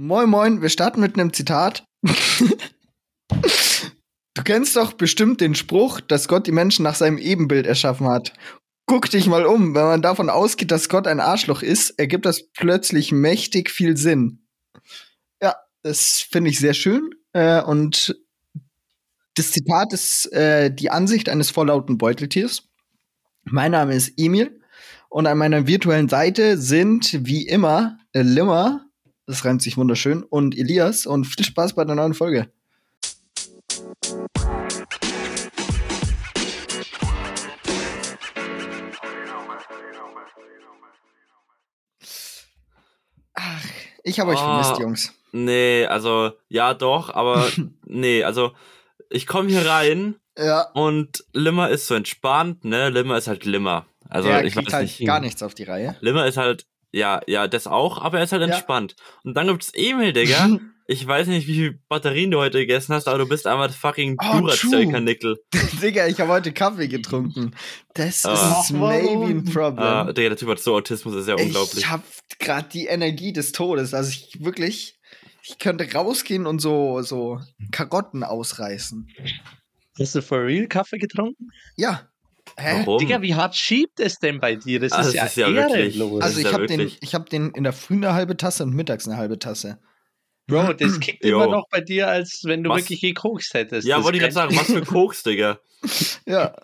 Moin, moin, wir starten mit einem Zitat. du kennst doch bestimmt den Spruch, dass Gott die Menschen nach seinem Ebenbild erschaffen hat. Guck dich mal um, wenn man davon ausgeht, dass Gott ein Arschloch ist, ergibt das plötzlich mächtig viel Sinn. Ja, das finde ich sehr schön. Äh, und das Zitat ist äh, die Ansicht eines vorlauten Beuteltiers. Mein Name ist Emil und an meiner virtuellen Seite sind wie immer äh, Limmer, das reimt sich wunderschön, und Elias und viel Spaß bei der neuen Folge. Ach, ich habe euch Oh. vermisst, Jungs. Nee, also, ja doch, aber nee, also, ich komme hier rein Ja, und Limmer ist so entspannt, ne? Limmer ist halt Limmer. Also, er ich weiß halt nicht. gar nichts auf die Reihe. Limmer ist halt, ja, ja, das auch, aber er ist halt Ja. entspannt. Und dann gibt's Emil, Digga. Ich weiß nicht, wie viel Batterien du heute gegessen hast, aber du bist einfach fucking Oh, Duracell-Kanickel. Digga, ich habe heute Kaffee getrunken. Das Ah. ist maybe ein Problem. Ah, Digga, der Typ hat so Autismus, das ist ja unglaublich. Ich habe gerade die Energie des Todes. Also ich wirklich, ich könnte rausgehen und so, so Karotten ausreißen. Hast du for real Kaffee getrunken? Ja. Hä? Warum? Digga, wie hart schiebt es denn bei dir? Das Ah, ist das ja, ist ja wirklich- ehrenlos. Also ich ja habe den, ich hab den in der Früh eine halbe Tasse und mittags eine halbe Tasse. Bro, das kickt immer noch bei dir, als wenn du Was? wirklich gekokst hättest. ja, Das wollte ich gerade sagen, was für Koks, Digga. Ja.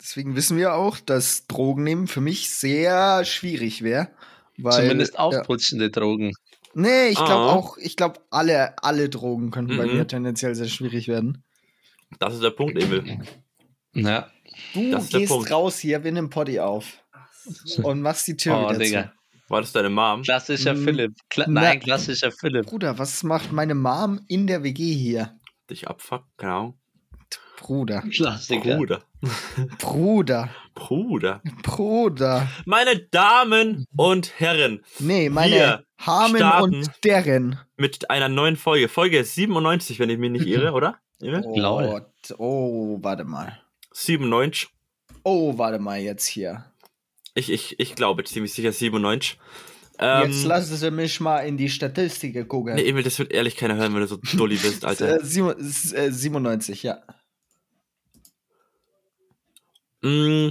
Deswegen wissen wir auch, dass Drogen nehmen für mich sehr schwierig wäre. Zumindest ja. aufputschende Drogen. Nee, ich glaube Ah. auch, ich glaube, alle, alle Drogen könnten bei Mhm. mir tendenziell sehr schwierig werden. Das ist der Punkt, Emil. Ja. Du gehst Punkt. raus hier, wir nehmen Potty auf. Und machst die Tür Oh, wieder Digga. War das deine Mom? Klassischer Mm, Philipp. Kla na- Nein, klassischer zu. Philipp. Bruder, was macht meine Mom in der WG hier? Dich abfuck? Keine Ahnung. Bruder, Klassiker. Bruder. Bruder, Bruder. Bruder. Meine Damen und Herren, Nee, meine Wir Harmen und deren. mit einer neuen Folge. Folge 97, wenn ich mich nicht irre, oder? Oh, oh, warte mal. 97. Oh, warte mal jetzt hier. Ich, ich, ich glaube ziemlich sicher 97. Ähm, jetzt lassen Sie mich mal in die Statistik gucken. nee, Emil, das wird ehrlich keiner hören, wenn du so dulli bist, Alter. Äh, sieben- s- äh, 97, ja. Mm,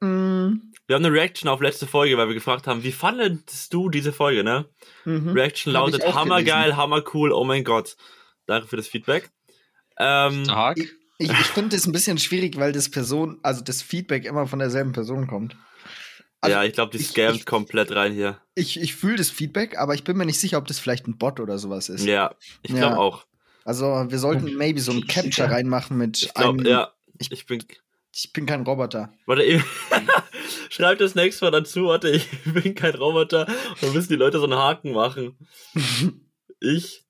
Mm, wir haben eine Reaction auf letzte Folge, weil wir gefragt haben, wie fandest du diese Folge, ne? mhm. Reaction lautet hammergeil, hammercool, oh mein Gott. Danke für das Feedback. Ähm, Stark. Ich, ich, ich finde es ein bisschen schwierig, weil das Person, also das Feedback immer von derselben Person kommt. Also ja, ich glaube, die scammt komplett rein hier. Ich, ich fühle das Feedback, aber ich bin mir nicht sicher, ob das vielleicht ein Bot oder sowas ist. Ja, ich Ja. glaube auch. Also wir sollten maybe so ein Capture reinmachen mit Ich glaube, einem. ja. ich- Ich bin. Ich bin kein Roboter. Warte, Emil, schreib das nächste Mal dazu, warte, ich bin kein Roboter. Und dann müssen die Leute so einen Haken machen. Ich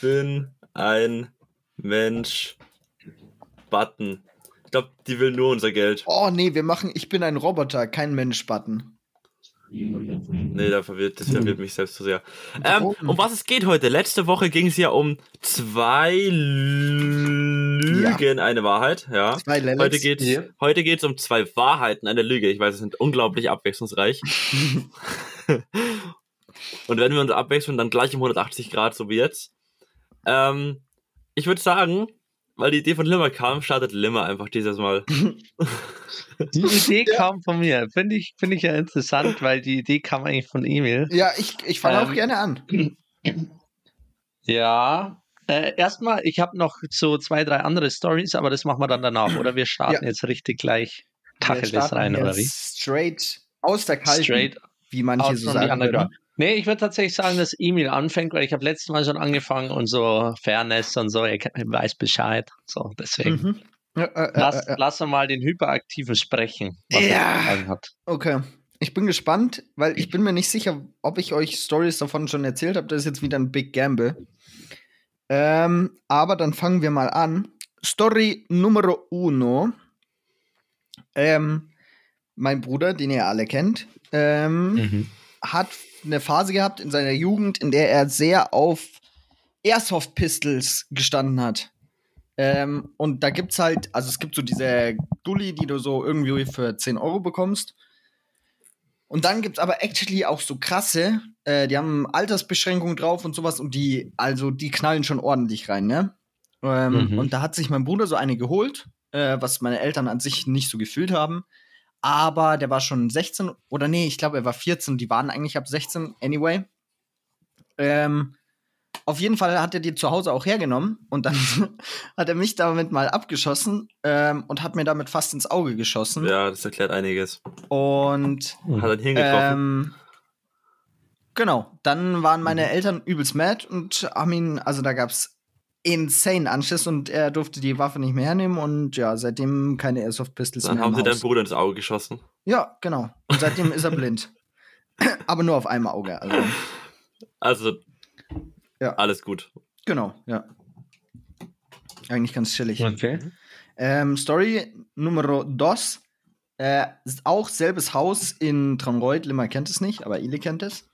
bin ein Mensch. Button. Ich glaube, die will nur unser Geld. Oh nee, wir machen Ich bin ein Roboter, kein Mensch-Button. Nee, da verwirrt, das verwirrt mich selbst zu sehr. Ähm, Warum? um was es geht heute? Letzte Woche ging es ja um zwei Lügen, eine Wahrheit. Ja. Zwei Lellets. Heute geht's, Ja. heute geht's um zwei Wahrheiten, eine Lüge. Ich weiß, es sind unglaublich abwechslungsreich. Und wenn wir uns abwechseln, dann gleich um 180 Grad, so wie jetzt. Ähm, ich würde sagen, weil die Idee von Limmer kam, startet Limmer einfach dieses Mal. Die Idee kam von mir. Finde ich, finde ich ja interessant, weil die Idee kam eigentlich von Emil. Ja, ich, ich fange auch Ähm, gerne an. Ja. Äh, erstmal, ich habe noch so zwei, drei andere Stories, aber das machen wir dann danach. Oder wir starten Ja. jetzt richtig gleich Tacheles rein, oder wie? Straight aus der Kalten, Straight wie manche so sagen. Nee, ich würde tatsächlich sagen, dass Emil anfängt, weil ich habe letztes Mal schon angefangen und so Fairness und so, ke- weiß Bescheid. So, deswegen. Mhm. Ja, äh, äh, Lass, äh, äh. lass mal den Hyperaktiven sprechen, was Ja. er hat. Okay. Ich bin gespannt, weil ich bin mir nicht sicher, ob ich euch Stories davon schon erzählt habe. Das ist jetzt wieder ein Big Gamble. Ähm, aber dann fangen wir mal an. Story numero uno. Ähm, mein Bruder, den ihr alle kennt, ähm, Mhm. hat eine Phase gehabt in seiner Jugend, in der er sehr auf Airsoft Pistols gestanden hat. Ähm, und da gibt's halt, also es gibt so diese Dulli, die du so irgendwie für 10 Euro bekommst. Und dann gibt's aber actually auch so krasse, äh, die haben Altersbeschränkungen drauf und sowas und die, also die knallen schon ordentlich rein, ne? Ähm, Mhm. Und da hat sich mein Bruder so eine geholt, äh, was meine Eltern an sich nicht so gefühlt haben. Aber der war schon 16 oder nee, ich glaube, er war 14. Die waren eigentlich ab 16 anyway. Ähm, auf jeden Fall hat er die zu Hause auch hergenommen und dann hat er mich damit mal abgeschossen ähm, und hat mir damit fast ins Auge geschossen. Ja, das erklärt einiges. Und Hat er hingetroffen. ähm, genau, dann waren meine Eltern übelst mad und haben ihn, also da gab's insane Anschiss und er durfte die Waffe nicht mehr hernehmen und ja, seitdem keine Airsoft Pistols Dann mehr haben im sie deinem Haus. Bruder ins Auge geschossen. Ja, genau. Und seitdem ist er blind. Aber nur auf einem Auge, also Also, Ja. alles gut. genau, ja. Eigentlich ganz chillig. Okay. Ähm, Story Numero dos. Äh, ist auch selbes Haus in Traunreuth. Limmer kennt es nicht, aber Ile kennt es.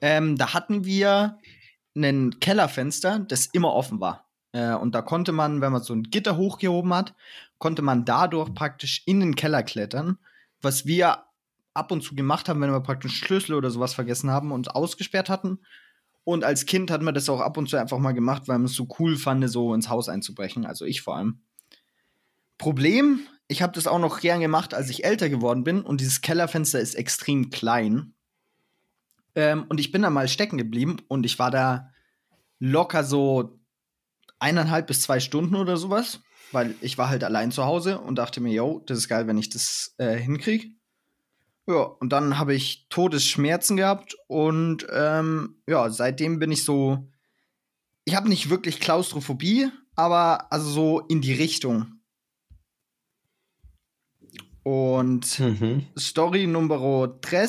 Ähm, da hatten wir ein Kellerfenster, das immer offen war. Äh, und da konnte man, wenn man so ein Gitter hochgehoben hat, konnte man dadurch praktisch in den Keller klettern. Was wir ab und zu gemacht haben, wenn wir praktisch Schlüssel oder sowas vergessen haben und ausgesperrt hatten. Und als Kind hat man das auch ab und zu einfach mal gemacht, weil man es so cool fand, so ins Haus einzubrechen. Also ich vor allem. Problem, ich habe das auch noch gern gemacht, als ich älter geworden bin und dieses Kellerfenster ist extrem klein. Ähm, und ich bin da mal stecken geblieben und ich war da locker so eineinhalb bis zwei Stunden oder sowas, weil ich war halt allein zu Hause und dachte mir, yo, das ist geil, wenn ich das äh, hinkriege. Ja, und dann habe ich Todesschmerzen gehabt und ähm, ja, seitdem bin ich so. Ich habe nicht wirklich Klaustrophobie, aber also so in die Richtung. Und Mhm. Story Numero 3.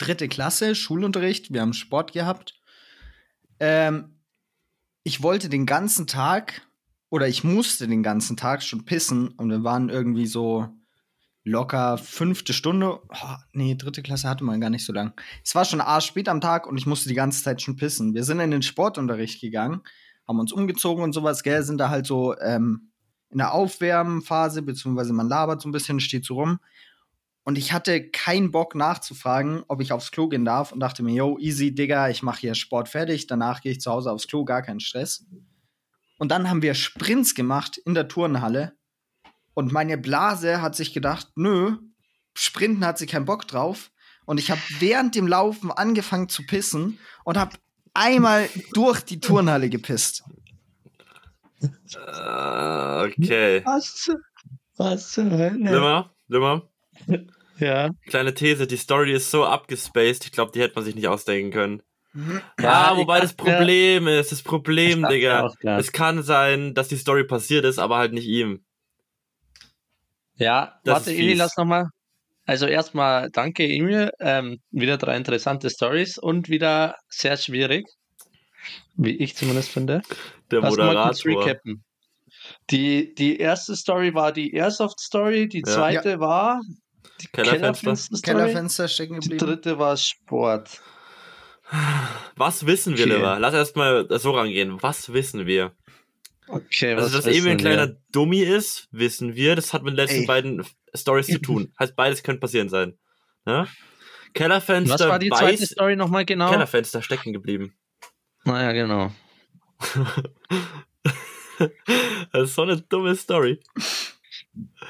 Dritte Klasse, Schulunterricht, wir haben Sport gehabt. Ähm, ich wollte den ganzen Tag oder ich musste den ganzen Tag schon pissen und wir waren irgendwie so locker fünfte Stunde. Oh, nee, dritte Klasse hatte man gar nicht so lang. Es war schon arsch spät am Tag und ich musste die ganze Zeit schon pissen. Wir sind in den Sportunterricht gegangen, haben uns umgezogen und sowas, gell, sind da halt so ähm, in der Aufwärmphase, beziehungsweise man labert so ein bisschen, steht so rum. Und ich hatte keinen Bock nachzufragen, ob ich aufs Klo gehen darf und dachte mir, yo, easy, Digga, ich mache hier Sport fertig, danach gehe ich zu Hause aufs Klo, gar kein Stress. Und dann haben wir Sprints gemacht in der Turnhalle und meine Blase hat sich gedacht, nö, Sprinten hat sie keinen Bock drauf. Und ich habe während dem Laufen angefangen zu pissen und habe einmal durch die Turnhalle gepisst. Äh, okay. Was? zu- Was zur Hölle? Limmer, Limmer. Ja. Kleine These, die Story ist so abgespaced, ich glaube, die hätte man sich nicht ausdenken können. Ja, ah, wobei ich das Problem ist, das Problem, Digga. Es kann sein, dass die Story passiert ist, aber halt nicht ihm. Ja, Das warte, Eli, lass nochmal. Also erstmal danke, Emil. Ähm, wieder drei interessante Stories und wieder sehr schwierig. Wie ich zumindest finde. Der Lass mal kurz Moderator. recappen. Die, die erste Story war die Airsoft-Story, die Ja. zweite war die Kellerfenster. Kellerfenster stecken die geblieben. dritte war Sport. Was wissen wir, Okay. Limmer? Lass erstmal so rangehen. Was wissen wir? Okay, Also, dass Emil ein kleiner Dummy ist, wissen wir. Das hat mit den letzten Ey. beiden Stories zu tun. heißt, beides könnte passieren sein. Ne? Kellerfenster Was war die zweite weiß, Story nochmal genau? Kellerfenster stecken geblieben. Naja, genau. das ist so eine dumme Story.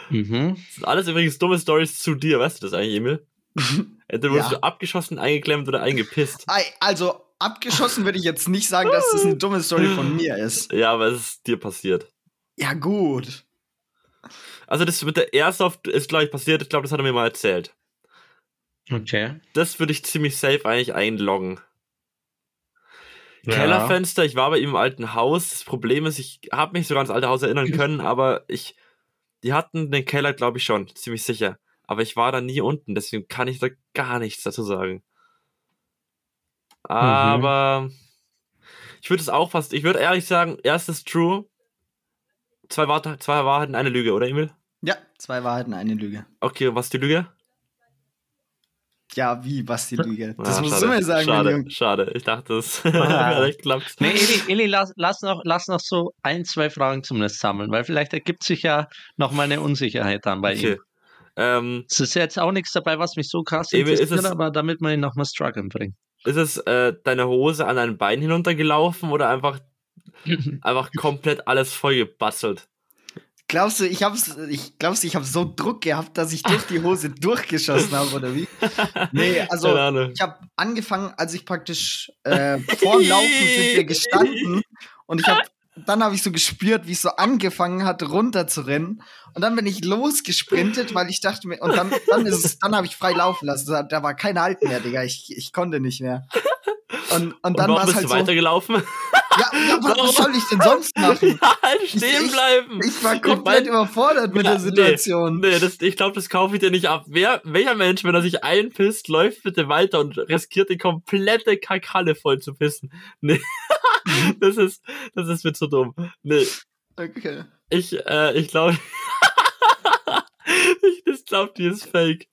Mhm. Das sind alles übrigens dumme Stories zu dir. Weißt du das eigentlich, Emil? Entweder wurdest Ja. du abgeschossen, eingeklemmt oder eingepisst. Ei, Also, abgeschossen würde ich jetzt nicht sagen, dass das eine dumme Story von mir ist. Ja, aber es ist dir passiert. Ja, gut. Also das mit der Airsoft ist, glaube ich, passiert. Ich glaube, das hat er mir mal erzählt. Okay. Das würde ich ziemlich safe eigentlich einloggen. Ja. Kellerfenster, ich war bei ihm im alten Haus. Das Problem ist, ich habe mich sogar ans alte Haus erinnern können, aber ich, die hatten den Keller, glaube ich schon, ziemlich sicher. Aber ich war da nie unten, deswegen kann ich da gar nichts dazu sagen. Aber ich würde es auch fast, ich würde ehrlich sagen, erstes True, zwei, zwei Wahrheiten, eine Lüge, oder Emil? Ja, zwei Wahrheiten, eine Lüge. Okay, und was ist die Lüge? Ja, wie, was die Lüge? Das Ah, musst schade. du mir sagen, Schade, schade. Ich dachte, es Ah. vielleicht klappt. Nee, Eli, Eli lass, lass, noch, lass noch so ein, zwei Fragen zumindest sammeln, weil vielleicht ergibt sich ja noch mal eine Unsicherheit dann bei Okay. ihm. Ähm, Es ist jetzt auch nichts dabei, was mich so krass ist interessiert, es- aber damit man ihn nochmal strugglen bringt. ist es äh, deine Hose an dein Bein hinuntergelaufen oder einfach, einfach komplett alles voll gebastelt? Glaubst du, ich hab's, ich glaubst du, ich habe so Druck gehabt, dass ich durch die Hose durchgeschossen habe, oder wie? Nee, also ich habe angefangen, als ich praktisch äh, vorm Laufen sind wir gestanden und ich habe dann habe ich so gespürt, wie es so angefangen hat, runterzurennen. Und dann bin ich losgesprintet, weil ich dachte mir, und dann, dann ist es, dann habe ich frei laufen lassen. Da, da war kein Halt mehr, Digga. Ich, ich konnte nicht mehr. Und, und dann war es bist halt du so. Ja, ja was, soll ich denn sonst machen? ja, halt stehen ich- bleiben. Ich war komplett mein- überfordert mit Ja, der Situation. Nee, das, ich glaube, das kaufe ich dir nicht ab. Wer, welcher Mensch, wenn er sich einpisst, läuft bitte weiter und riskiert die komplette Kakalle voll zu pissen? Nee. das ist, das ist mir zu dumm. Nee. Okay. Ich, äh, ich glaube, ich das glaub, die ist fake.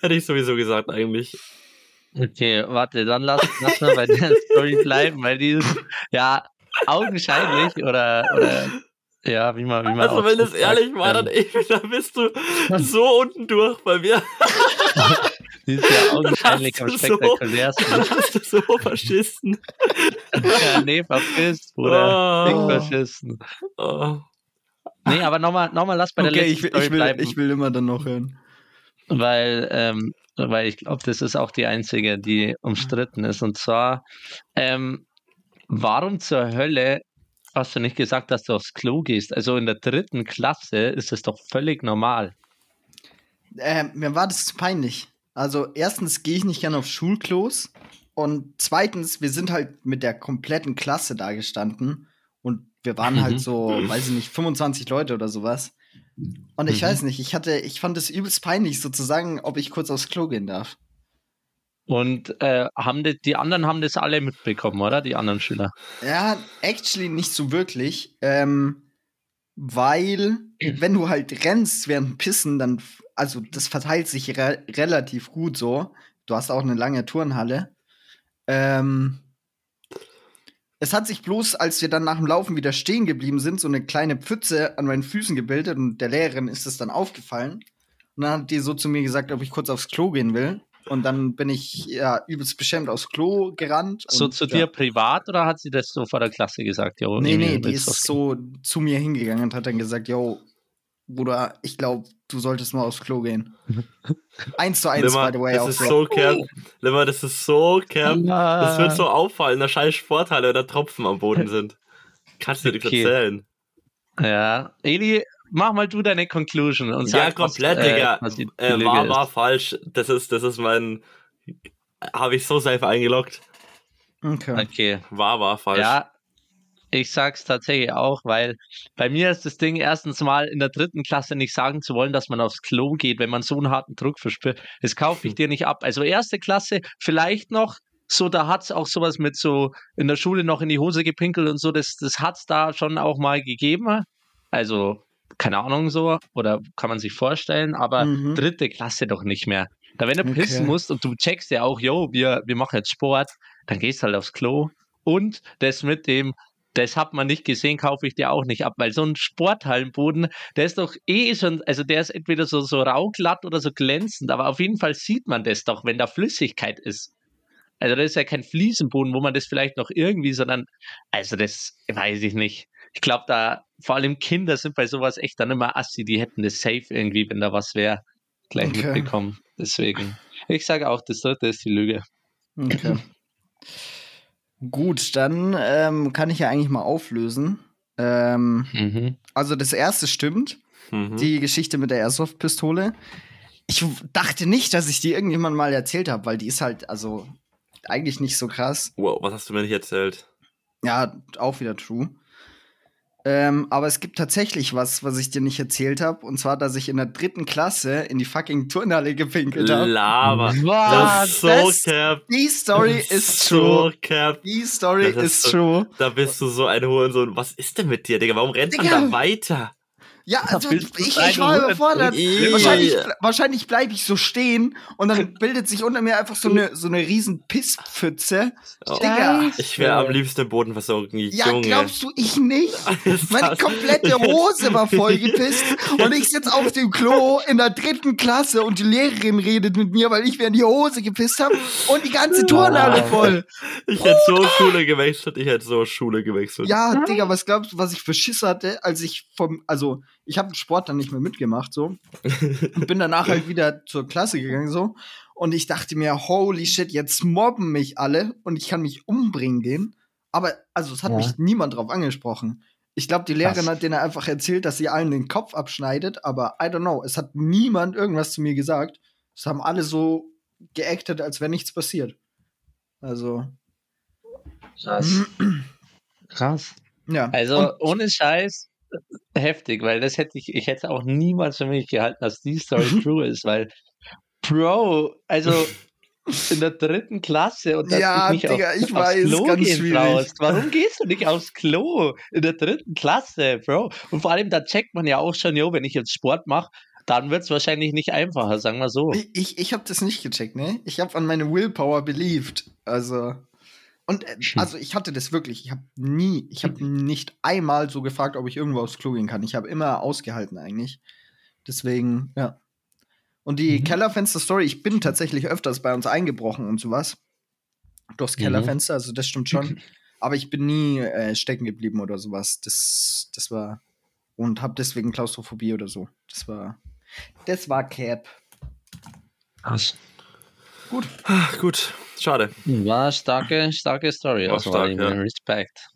Hätte ich sowieso gesagt, eigentlich. Okay, warte, dann lass, lass mal bei der Story bleiben, weil die ist ja augenscheinlich oder, oder ja, wie man, wie man Also, auch wenn so es ehrlich sagt, war, dann, ähm, dann bist du so unten durch bei mir. die ist ja augenscheinlich am so- spektakulärsten. Dann hast du so verschissen. ja, nee, verpisst, Bruder. Oh. Dick verschissen. Oh. Nee, aber nochmal, nochmal lass bei der Okay, letzten ich will, Story ich, will, bleiben. ich will immer dann noch hören. Weil, ähm, weil ich glaube, das ist auch die einzige, die umstritten ist. Und zwar, ähm, warum zur Hölle hast du nicht gesagt, dass du aufs Klo gehst? Also in der dritten Klasse ist es doch völlig normal. Äh, mir war das zu peinlich. Also, erstens gehe ich nicht gerne auf Schulklos. Und zweitens, wir sind halt mit der kompletten Klasse da gestanden. Und wir waren Mhm. halt so, weiß ich nicht, 25 Leute oder sowas. Und ich Mhm. weiß nicht, ich hatte, ich fand es übelst peinlich, sozusagen, ob ich kurz aufs Klo gehen darf. Und äh, haben die, die anderen haben das alle mitbekommen, oder? Die anderen Schüler. Ja, actually nicht so wirklich. Ähm, weil, wenn du halt rennst während Pissen, dann, also das verteilt sich re relativ gut so. Du hast auch eine lange Turnhalle. Ähm, es hat sich bloß, als wir dann nach dem Laufen wieder stehen geblieben sind, so eine kleine Pfütze an meinen Füßen gebildet und der Lehrerin ist es dann aufgefallen. Und dann hat die so zu mir gesagt, ob ich kurz aufs Klo gehen will. Und dann bin ich ja übelst beschämt aufs Klo gerannt. So und, zu ja. dir privat oder hat sie das so vor der Klasse gesagt? Jo, Nee, nee, die ist so zu mir hingegangen und hat dann gesagt, yo, Bruder, ich glaube, du solltest mal aufs Klo gehen. eins zu eins, Limmer, by the way. auch das ist so. so cap. Limmer, das ist so cap. Das wird so auffallen der scheiß wenn da Tropfen am Boden sind. Kannst du dir Okay. erzählen. Ja, Eli, mach mal du deine Conclusion und sag, Ja, komplett, was, äh, Digga. was die Äh, Lüge war, war falsch. Das ist, das ist mein. Habe ich so safe eingeloggt. Okay. Okay. War, war falsch. Ja, ich sag's tatsächlich auch, weil bei mir ist das Ding erstens mal in der dritten Klasse nicht sagen zu wollen, dass man aufs Klo geht, wenn man so einen harten Druck verspürt. Das kaufe ich dir nicht ab. Also erste Klasse vielleicht noch. So, da hat's auch sowas mit so in der Schule noch in die Hose gepinkelt und so, das, das hat's da schon auch mal gegeben. Also, keine Ahnung so, oder kann man sich vorstellen, aber Mhm. dritte Klasse doch nicht mehr. Da wenn du Okay. pissen musst und du checkst ja auch, yo, wir, wir machen jetzt Sport, dann gehst halt aufs Klo. Und das mit dem, das hat man nicht gesehen, kaufe ich dir auch nicht ab, weil so ein Sporthallenboden, der ist doch eh schon, also der ist entweder so, so rauglatt oder so glänzend, aber auf jeden Fall sieht man das doch, wenn da Flüssigkeit ist. Also das ist ja kein Fliesenboden, wo man das vielleicht noch irgendwie, sondern, also das weiß ich nicht. Ich glaube, da, vor allem Kinder sind bei sowas echt dann immer assi, die hätten das safe irgendwie, wenn da was wäre, gleich Okay. mitbekommen. Deswegen, ich sage auch, das dritte ist die Lüge. okay. Gut, dann ähm, kann ich ja eigentlich mal auflösen. Ähm, Mhm. also das erste stimmt, Mhm. die Geschichte mit der Airsoft-Pistole. Ich dachte nicht, dass ich die irgendjemand mal erzählt habe, weil die ist halt, also eigentlich nicht so krass. Wow, was hast du mir nicht erzählt? Ja, auch wieder true. Ähm, aber es gibt tatsächlich was, was ich dir nicht erzählt habe. Und zwar, dass ich in der dritten Klasse in die fucking Turnhalle gepinkelt habe. Lava. Was? Das ist so das- cap. Die Story Das ist true. So cap. Die Story Das ist ist so- true. Da bist du so ein Hurensohn. Was ist denn mit dir, Digga? Warum rennt man Digga. da weiter? Ja, also ich, ich war überfordert. trinken? Wahrscheinlich, wahrscheinlich bleibe ich so stehen und dann bildet sich unter mir einfach so eine, so eine riesen Pisspfütze. Oh. Digga. Ich wäre am liebsten im Boden versorgen, Ja, Junge. glaubst du, ich nicht? Meine komplette Hose war vollgepisst und ich sitz auf dem Klo in der dritten Klasse und die Lehrerin redet mit mir, weil ich mir in die Hose gepisst habe und die ganze Turnhalle voll. Ich hätte so Schule gewechselt, ich hätte so Schule gewechselt. Ja, Digga, was glaubst du, was ich für Schiss hatte, als ich vom, also ich habe den Sport dann nicht mehr mitgemacht so und bin danach halt wieder zur Klasse gegangen so und ich dachte mir, holy shit, jetzt mobben mich alle und ich kann mich umbringen gehen. Aber also es hat Ja. mich niemand drauf angesprochen. Ich glaube, die Lehrerin Krass. hat denen einfach erzählt, dass sie allen den Kopf abschneidet, aber I don't know, es hat niemand irgendwas zu mir gesagt. Es haben alle so geactet, als wäre nichts passiert. Also, Krass. Krass. ja. Also Und- ohne Scheiß heftig, weil das hätte ich, ich hätte auch niemals für mich gehalten, dass die Story true ist, weil Bro, also in der dritten Klasse und dass Ja, du nicht Digga, auf, ich aufs weiß, Klo ganz gehen schwierig. traust. Warum gehst du nicht aufs Klo in der dritten Klasse, Bro? Und vor allem, da checkt man ja auch schon, jo, wenn ich jetzt Sport mache, dann wird es wahrscheinlich nicht einfacher, sagen wir so. Ich, ich, ich habe das nicht gecheckt, ne? Ich habe an meine Willpower believed. Also. Und äh, Hm. also ich hatte das wirklich. Ich habe nie, ich habe nicht einmal so gefragt, ob ich irgendwo aufs Klo gehen kann. Ich habe immer ausgehalten eigentlich. Deswegen, ja. Und die Mhm. Kellerfenster-Story, ich bin tatsächlich öfters bei uns eingebrochen und sowas. Durchs Mhm. Kellerfenster, also das stimmt schon. Aber ich bin nie äh, stecken geblieben oder sowas. Das, das war. Und habe deswegen Klaustrophobie oder so. Das war. Das war Cap. Krass. Gut. Ach, gut, schade. War starke, starke Story. War Also stark, stark, ja. Respekt.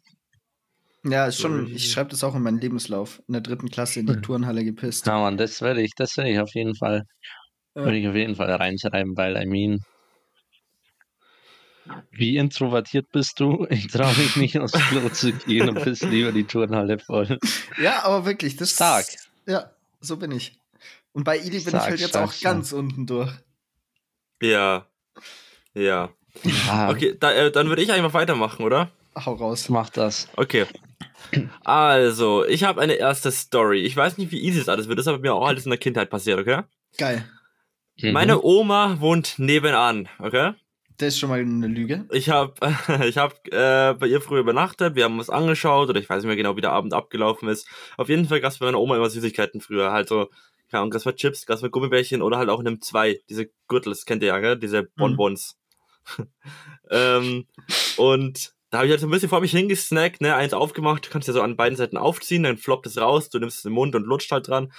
Ja, ist schon, ich schreibe das auch in meinen Lebenslauf. In der dritten Klasse in die Mhm. Turnhalle gepisst. Ja, Mann, das werde ich, das werde ich auf jeden Fall, Ja. würde ich auf jeden Fall reinschreiben, weil, I mean, wie introvertiert bist du? Ich traue mich nicht aufs Klo zu gehen und bist lieber die Turnhalle voll. Ja, aber wirklich, das Stark. Ja, so bin ich. Und bei Ili bin Stark, ich halt jetzt stark, auch stark. ganz unten durch. Ja. Ja. Ah, Okay, da, äh, dann würde ich einfach weitermachen, oder? Hau raus. Mach das. Okay. Also, ich habe eine erste Story. Ich weiß nicht, wie easy das alles wird. Das ist aber mir auch alles in der Kindheit passiert, okay? Geil. Mhm. Meine Oma wohnt nebenan, okay? Das ist schon mal eine Lüge. Ich habe ich hab, äh, bei ihr früher übernachtet, wir haben was angeschaut oder ich weiß nicht mehr genau, wie der Abend abgelaufen ist. Auf jeden Fall gab es bei meiner Oma immer Süßigkeiten früher. Halt so, keine Ahnung, gab's mal Chips, gab's mal Gummibärchen oder halt auch in einem 2, diese Gürtel, das kennt ihr ja, gell? diese Bonbons. ähm, und da habe ich halt so ein bisschen vor mich hingesnackt, ne, eins aufgemacht, kannst ja so an beiden Seiten aufziehen, dann floppt es raus, du nimmst es im Mund und lutscht halt dran.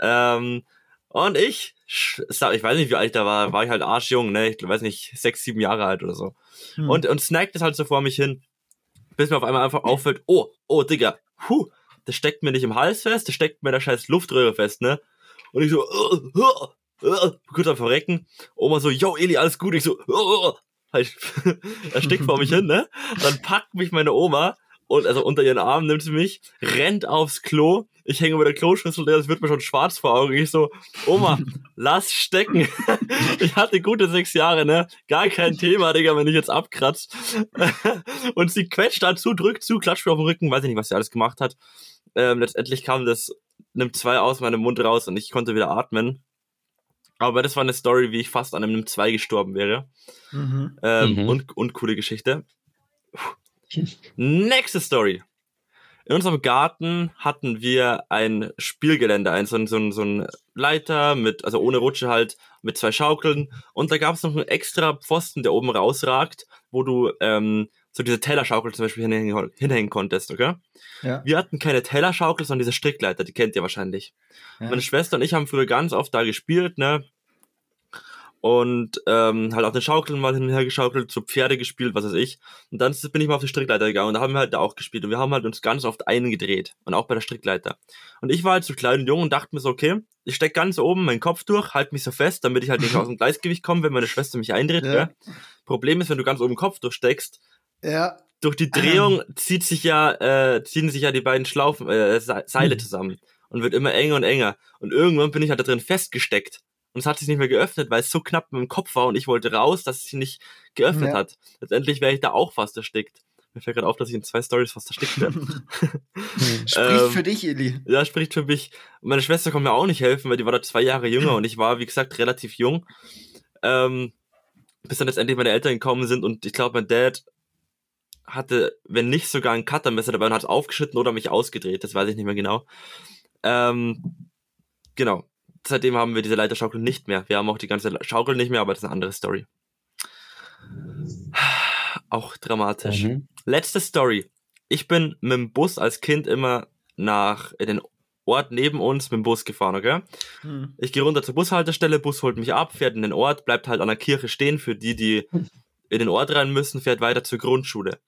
Ähm, und ich, ich weiß nicht, wie alt ich da war, war ich halt arschjung, ne, ich weiß nicht, sechs, sieben Jahre alt oder so. Hm. Und, und snackt es halt so vor mich hin, bis mir auf einmal einfach auffällt, oh, oh, Digga, puh, das steckt mir nicht im Hals fest, das steckt mir in der scheiß Luftröhre fest, ne? Und ich so, uh, uh, uh, kurz am Verrecken. Oma so, yo, Eli, alles gut. Ich so, uh, uh, halt, erstickt vor mich hin, ne? Dann packt mich meine Oma und also unter ihren Arm nimmt sie mich, rennt aufs Klo. Ich hänge über der Kloschüssel, das wird mir schon schwarz vor Augen. Ich so, Oma, lass stecken. ich hatte gute sechs Jahre, ne? Gar kein Thema, Digga, wenn ich jetzt abkratzt. und sie quetscht dazu, drückt zu, klatscht mir auf den Rücken, weiß ich nicht, was sie alles gemacht hat. Ähm, letztendlich kam das, nimmt zwei aus meinem Mund raus und ich konnte wieder atmen. Aber das war eine Story, wie ich fast an einem 2 gestorben wäre. Mhm. Ähm, Mhm. und, und coole Geschichte. Nächste Story. In unserem Garten hatten wir ein Spielgelände, ein, so, ein, so, ein, so ein Leiter mit, also ohne Rutsche halt, mit zwei Schaukeln. Und da gab es noch einen extra Pfosten, der oben rausragt, wo du ähm, so diese Tellerschaukel zum Beispiel hinhängen, hinhängen konntest, okay? Ja. Wir hatten keine Tellerschaukel, sondern diese Strickleiter, die kennt ihr wahrscheinlich. Ja. Meine Schwester und ich haben früher ganz oft da gespielt, ne? Und ähm, halt auf den Schaukeln mal hin und her geschaukelt, so Pferde gespielt, was weiß ich. Und dann bin ich mal auf die Strickleiter gegangen und da haben wir halt da auch gespielt. Und wir haben halt uns ganz oft eingedreht. Und auch bei der Strickleiter. Und ich war halt so klein und jung und dachte mir so, okay, ich steck ganz oben meinen Kopf durch, halt mich so fest, damit ich halt nicht aus dem Gleichgewicht komme, wenn meine Schwester mich eindreht. Ja. Gell? Problem ist, wenn du ganz oben den Kopf durchsteckst, Ja. durch die Drehung zieht sich ja, äh, ziehen sich ja die beiden Schlaufen, äh, Se- Seile Mhm. zusammen und wird immer enger und enger. Und irgendwann bin ich halt da drin festgesteckt. Und es hat sich nicht mehr geöffnet, weil es so knapp mit dem Kopf war und ich wollte raus, dass es sich nicht geöffnet Ja. hat. Letztendlich wäre ich da auch fast erstickt. Mir fällt gerade auf, dass ich in zwei Stories fast erstickt werde. Spricht Ähm, für dich, Eli. Ja, spricht für mich. Meine Schwester konnte mir auch nicht helfen, weil die war da zwei Jahre jünger und ich war, wie gesagt, relativ jung. Ähm, bis dann letztendlich meine Eltern gekommen sind und ich glaube, mein Dad hatte, wenn nicht sogar ein Cuttermesser dabei und hat es aufgeschnitten oder mich ausgedreht, das weiß ich nicht mehr genau. Ähm, genau. Seitdem haben wir diese Leiterschaukel nicht mehr. Wir haben auch die ganze Schaukel nicht mehr, aber das ist eine andere Story. Auch dramatisch. Mhm. Letzte Story. Ich bin mit dem Bus als Kind immer nach in den Ort neben uns mit dem Bus gefahren, okay? Hm. Ich gehe runter zur Bushaltestelle, Bus holt mich ab, fährt in den Ort, bleibt halt an der Kirche stehen für die, die in den Ort rein müssen, fährt weiter zur Grundschule.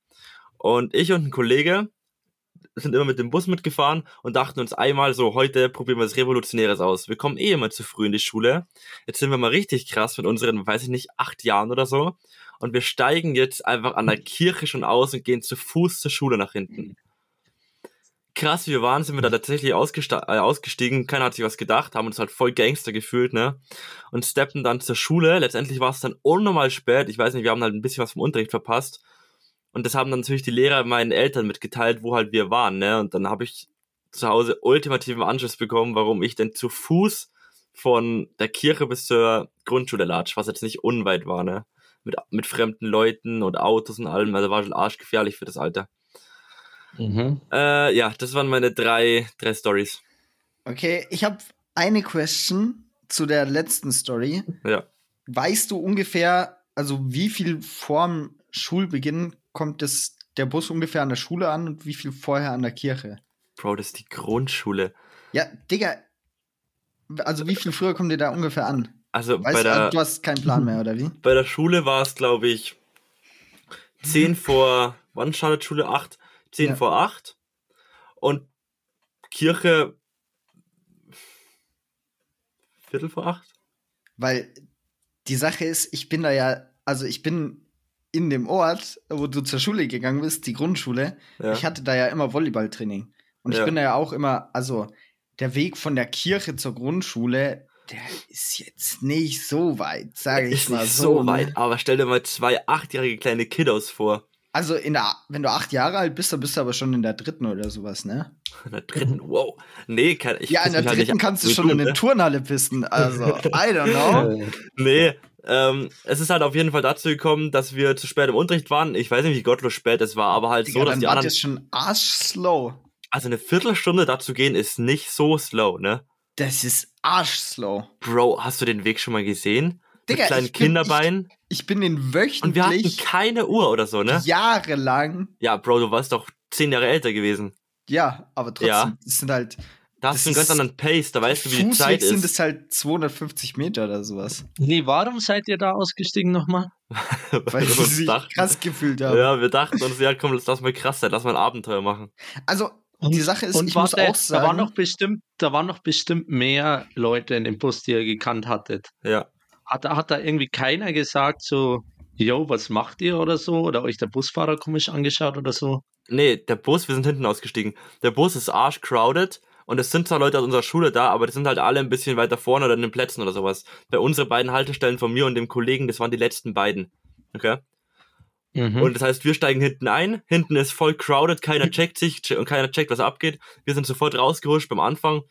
Und ich und ein Kollege sind immer mit dem Bus mitgefahren und dachten uns einmal so, heute probieren wir was Revolutionäres aus. Wir kommen eh immer zu früh in die Schule. Jetzt sind wir mal richtig krass mit unseren, weiß ich nicht, acht Jahren oder so. Und wir steigen jetzt einfach an der Kirche schon aus und gehen zu Fuß zur Schule nach hinten. Krass, wie wir waren, sind wir da tatsächlich äh, ausgestiegen. Keiner hat sich was gedacht, haben uns halt voll Gangster gefühlt, ne? Und steppen dann zur Schule. Letztendlich war es dann unnormal spät. Ich weiß nicht, wir haben halt ein bisschen was vom Unterricht verpasst. Und das haben dann natürlich die Lehrer meinen Eltern mitgeteilt, wo halt wir waren, ne? Und dann habe ich zu Hause ultimativen Anschluss bekommen, warum ich denn zu Fuß von der Kirche bis zur Grundschule latsch, was jetzt nicht unweit war, ne? Mit, mit fremden Leuten und Autos und allem, also war schon arschgefährlich für das Alter. Mhm. Äh, ja, das waren meine drei, drei Stories. Okay, ich habe eine Question zu der letzten Story. Ja. Weißt du ungefähr, also wie viel vorm Schulbeginn kommt das, der Bus ungefähr an der Schule an und wie viel vorher an der Kirche? Bro, das ist die Grundschule. Ja, Digga, also wie viel früher kommt ihr da ungefähr an? Also Weißt bei du, also der, du hast keinen Plan mehr, oder wie? bei der Schule war es, glaube ich, 10 vor, wann startet Schule? 8? 10 Ja. vor 8. Und Kirche Viertel vor 8? Weil die Sache ist, ich bin da ja, also ich bin in dem Ort, wo du zur Schule gegangen bist, die Grundschule, Ja. ich hatte da ja immer Volleyballtraining. Und ich Ja. bin da ja auch immer, also der Weg von der Kirche zur Grundschule, der ist jetzt nicht so weit, sage ich ist mal nicht so. so ne? weit, aber stell dir mal zwei achtjährige kleine Kiddos vor. Also in der, wenn du acht Jahre alt bist, dann bist du aber schon in der dritten oder sowas, ne? In der dritten, wow. Nee, kann, ich ja, in der halt dritten nicht kannst du schon in ne? eine Turnhalle pissen. Also, I don't know. Nee, ähm, es ist halt auf jeden Fall dazu gekommen, dass wir zu spät im Unterricht waren. Ich weiß nicht, wie gottlos spät es war, aber halt Digga, so, dass die anderen. das schon arschslow. Also eine Viertelstunde dazu gehen ist nicht so slow, ne? Das ist arschslow. Bro, hast du den Weg schon mal gesehen? Digga, Mit kleinen ich bin- Kinderbeinen. Ich bin den Und wir hatten wöchentlich keine Uhr oder so, ne? jahrelang. Ja, Bro, du warst doch zehn Jahre älter gewesen. Ja, aber trotzdem, Ja. das sind halt. Da Das hast du einen ganz anderen Pace, da weißt du, wie die Fußweg Zeit sind ist. es halt 250 Meter oder sowas. Nee, warum seid ihr da ausgestiegen nochmal? Weil wir sie uns dachten- krass gefühlt haben. Ja, wir dachten uns, ja komm, lass mal krass sein, lass mal ein Abenteuer machen. Also, Und- die Sache ist, Und ich muss auch da waren sagen. noch bestimmt, da waren noch bestimmt mehr Leute in dem Bus, die ihr gekannt hattet. Ja. Hat, hat da irgendwie keiner gesagt, so, yo, was macht ihr oder so? Oder euch der Busfahrer komisch angeschaut oder so? Nee, der Bus, wir sind hinten ausgestiegen. Der Bus ist arschcrowded und es sind zwar Leute aus unserer Schule da, aber die sind halt alle ein bisschen weiter vorne oder in den Plätzen oder sowas. Bei unseren beiden Haltestellen von mir und dem Kollegen, das waren die letzten beiden. Okay? Mhm. Und das heißt, wir steigen hinten ein, hinten ist voll crowded, keiner checkt sich und keiner checkt, was abgeht. Wir sind sofort rausgehuscht beim Anfang.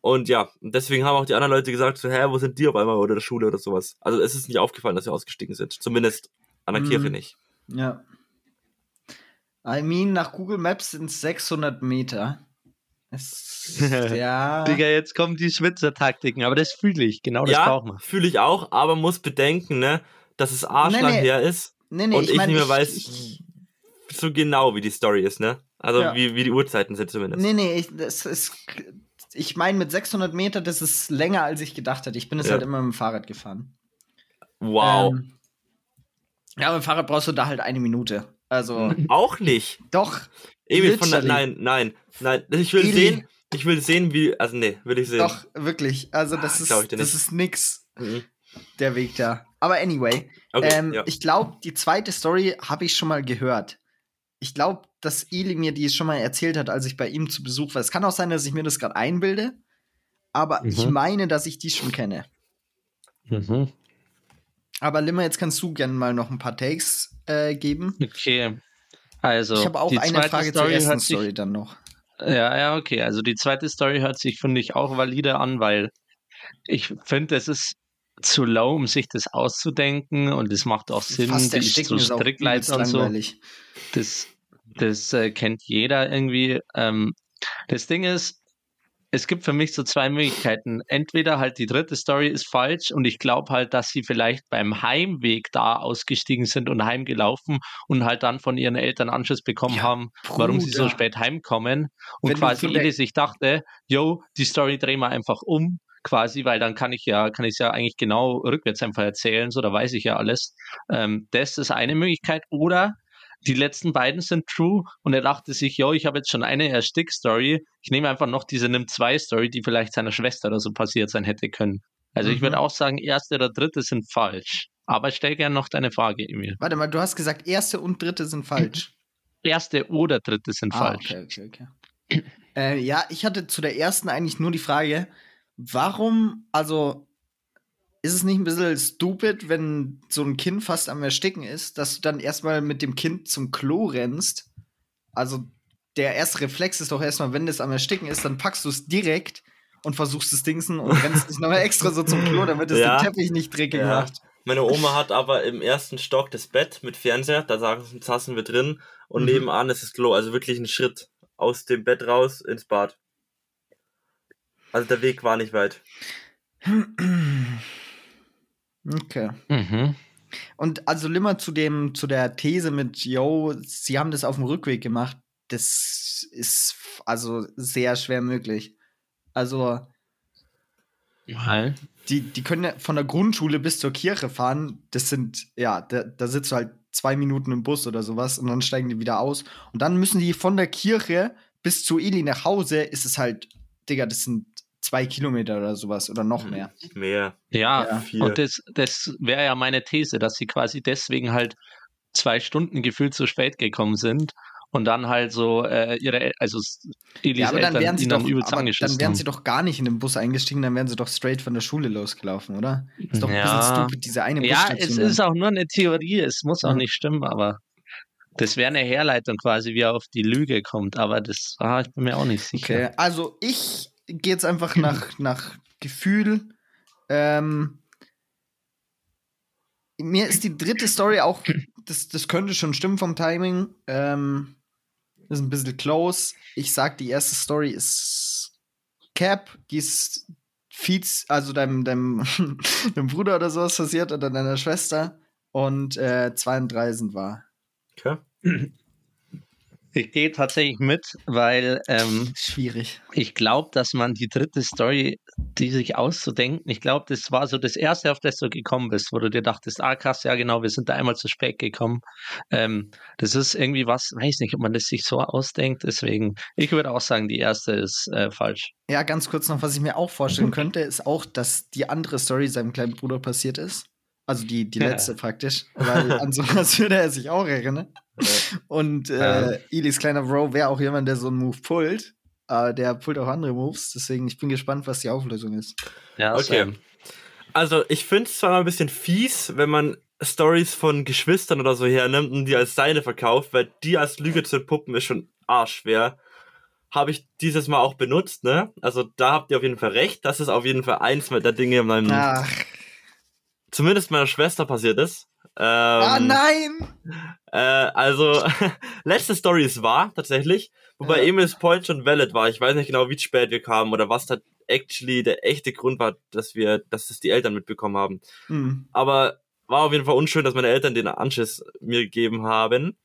Und ja, deswegen haben auch die anderen Leute gesagt, so, hä, wo sind die auf einmal oder der Schule oder sowas. Also es ist nicht aufgefallen, dass wir ausgestiegen sind. Zumindest an der Mhm. Kirche nicht. Ja. I mean, nach Google Maps sind es 600 Meter. Ja. Digga, jetzt kommen die Schwitzer-Taktiken, aber das fühle ich, genau das ja, braucht man. fühle ich auch, aber muss bedenken, ne, dass es arschlang Nee, nee. her ist nee, nee, und ich, mein, nicht mehr ich- weiß ich- so genau, wie die Story ist, ne? Also Ja. wie, wie die Uhrzeiten sind zumindest. Nee, nee, ich, das ist. Ich meine, mit 600 Meter, das ist länger, als ich gedacht hätte. Ich bin es Ja. halt immer mit dem Fahrrad gefahren. Wow. Ähm, ja, mit dem Fahrrad brauchst du da halt eine Minute. Also, Auch nicht. doch, Emil, von der, nein, nein, nein. Ich will Eli. sehen, ich will sehen, wie, also nee, will ich sehen. doch, wirklich. Also, das, Ah, ist, ich das ist nix, Mhm. der Weg da. Aber anyway, Okay, ähm, ja. ich glaube, die zweite Story habe ich schon mal gehört. Ich glaube, dass Eli mir die schon mal erzählt hat, als ich bei ihm zu Besuch war. Es kann auch sein, dass ich mir das gerade einbilde, aber ich Mhm. meine, dass ich die schon kenne. Mhm. Aber Limmer, jetzt kannst du gerne mal noch ein paar Takes äh, geben. Okay. Also, ich habe auch die eine zweite Frage zur Story ersten hört sich, Story dann noch. Ja, ja, okay. Also die zweite Story hört sich, finde ich, auch valide an, weil ich finde, es ist zu low, um sich das auszudenken und es macht auch Sinn, Fast die so Strickleiter und so. Das, das äh, kennt jeder irgendwie. Ähm, das Ding ist, es gibt für mich so zwei Möglichkeiten. Entweder halt die dritte Story ist falsch und ich glaube halt, dass sie vielleicht beim Heimweg da ausgestiegen sind und heimgelaufen und halt dann von ihren Eltern Anschluss bekommen Ja, haben, warum sie so Bruder. spät heimkommen und Wenn quasi Eli sich dachte, yo, die Story drehen wir einfach um, quasi, weil dann kann ich ja, kann ich es ja eigentlich genau rückwärts einfach erzählen, so da weiß ich ja alles. Ähm, das ist eine Möglichkeit. Oder die letzten beiden sind true und er dachte sich, yo, ich habe jetzt schon eine Erstick-Story, ich nehme einfach noch diese Nimm-2-Story, die vielleicht seiner Schwester oder so passiert sein hätte können. Also ich Mhm. würde auch sagen, erste oder dritte sind falsch. Aber stell gerne noch deine Frage, Emil. Warte mal, du hast gesagt, erste und dritte sind falsch. Erste oder dritte sind Ah, falsch. okay, okay, okay. äh, ja, ich hatte zu der ersten eigentlich nur die Frage, warum, also ist es nicht ein bisschen stupid, wenn so ein Kind fast am Ersticken ist, dass du dann erstmal mit dem Kind zum Klo rennst? Also der erste Reflex ist doch erstmal, wenn es am Ersticken ist, dann packst du es direkt und versuchst es Dingsen und rennst nicht nochmal extra so zum Klo, damit es Ja. den Teppich nicht dreckig Ja. macht. Meine Oma hat aber im ersten Stock das Bett mit Fernseher, da saßen wir drin und Mhm. nebenan ist das Klo, also wirklich ein Schritt aus dem Bett raus ins Bad. Also der Weg war nicht weit. Okay. Mhm. Und also Limmer zu dem, zu der These mit, yo, sie haben das auf dem Rückweg gemacht, das ist also sehr schwer möglich. Also, Weil, die, die können ja von der Grundschule bis zur Kirche fahren, das sind, ja, da, da sitzt du halt zwei Minuten im Bus oder sowas und dann steigen die wieder aus. Und dann müssen die von der Kirche bis zu Eli nach Hause, ist es halt, Digga, das sind zwei Kilometer oder sowas oder noch mehr. Mehr. ja, Ja, vier. und das, das wäre ja meine These, dass sie quasi deswegen halt zwei Stunden gefühlt zu spät gekommen sind und dann halt so äh, ihre, also Elis Ja, aber dann Eltern wären sie ihn doch, dann dann wären sie doch gar nicht in den Bus eingestiegen, dann wären sie doch straight von der Schule losgelaufen, oder? Ist doch ein Ja. bisschen stupid, diese eine Ja, es dann. ist auch nur eine Theorie, es muss auch nicht stimmen, aber das wäre eine Herleitung quasi, wie er auf die Lüge kommt, aber das, ah, ich bin mir auch nicht sicher. Okay, also ich gehe jetzt einfach nach, nach Gefühl. Ähm, mir ist die dritte Story auch, das, das könnte schon stimmen vom Timing. Ähm, ist ein bisschen close. Ich sag, die erste Story ist Cap, die ist Feeds, also deinem, deinem, deinem Bruder oder sowas passiert oder deiner Schwester. Und äh, zwei und drei sind wahr. Okay. Ich gehe tatsächlich mit, weil ähm, Schwierig. ich glaube, dass man die dritte Story, die sich auszudenken, ich glaube, das war so das erste, auf das du gekommen bist, wo du dir dachtest, ah krass, ja genau, wir sind da einmal zu spät gekommen. Ähm, das ist irgendwie was, weiß nicht, ob man das sich so ausdenkt, deswegen, ich würde auch sagen, die erste ist äh, falsch. Ja, ganz kurz noch, was ich mir auch vorstellen könnte, ist auch, dass die andere Story seinem kleinen Bruder passiert ist. Also die, die Ja. letzte praktisch. Weil an sowas würde er sich auch erinnern. Und äh. Elis kleiner Bro wäre auch jemand, der so einen Move pullt. Aber der pullt auch andere Moves. Deswegen, ich bin gespannt, was die Auflösung ist. Ja, Okay. Also ich finde es zwar mal ein bisschen fies, wenn man Stories von Geschwistern oder so hernimmt und die als seine verkauft, weil die als Lüge zu entpuppen ist schon arschschwer. Habe ich dieses Mal auch benutzt, ne? Also da habt ihr auf jeden Fall recht. Das ist auf jeden Fall eins der Dinge in meinem, Ach, zumindest meiner Schwester passiert ist. Ähm, ah, nein! Äh, also, letzte Story ist wahr, tatsächlich. Wobei Ja. Emil's Point schon valid war. Ich weiß nicht genau, wie spät wir kamen oder was da actually der echte Grund war, dass wir, dass das die Eltern mitbekommen haben. Hm. Aber war auf jeden Fall unschön, dass meine Eltern den Anschiss mir gegeben haben.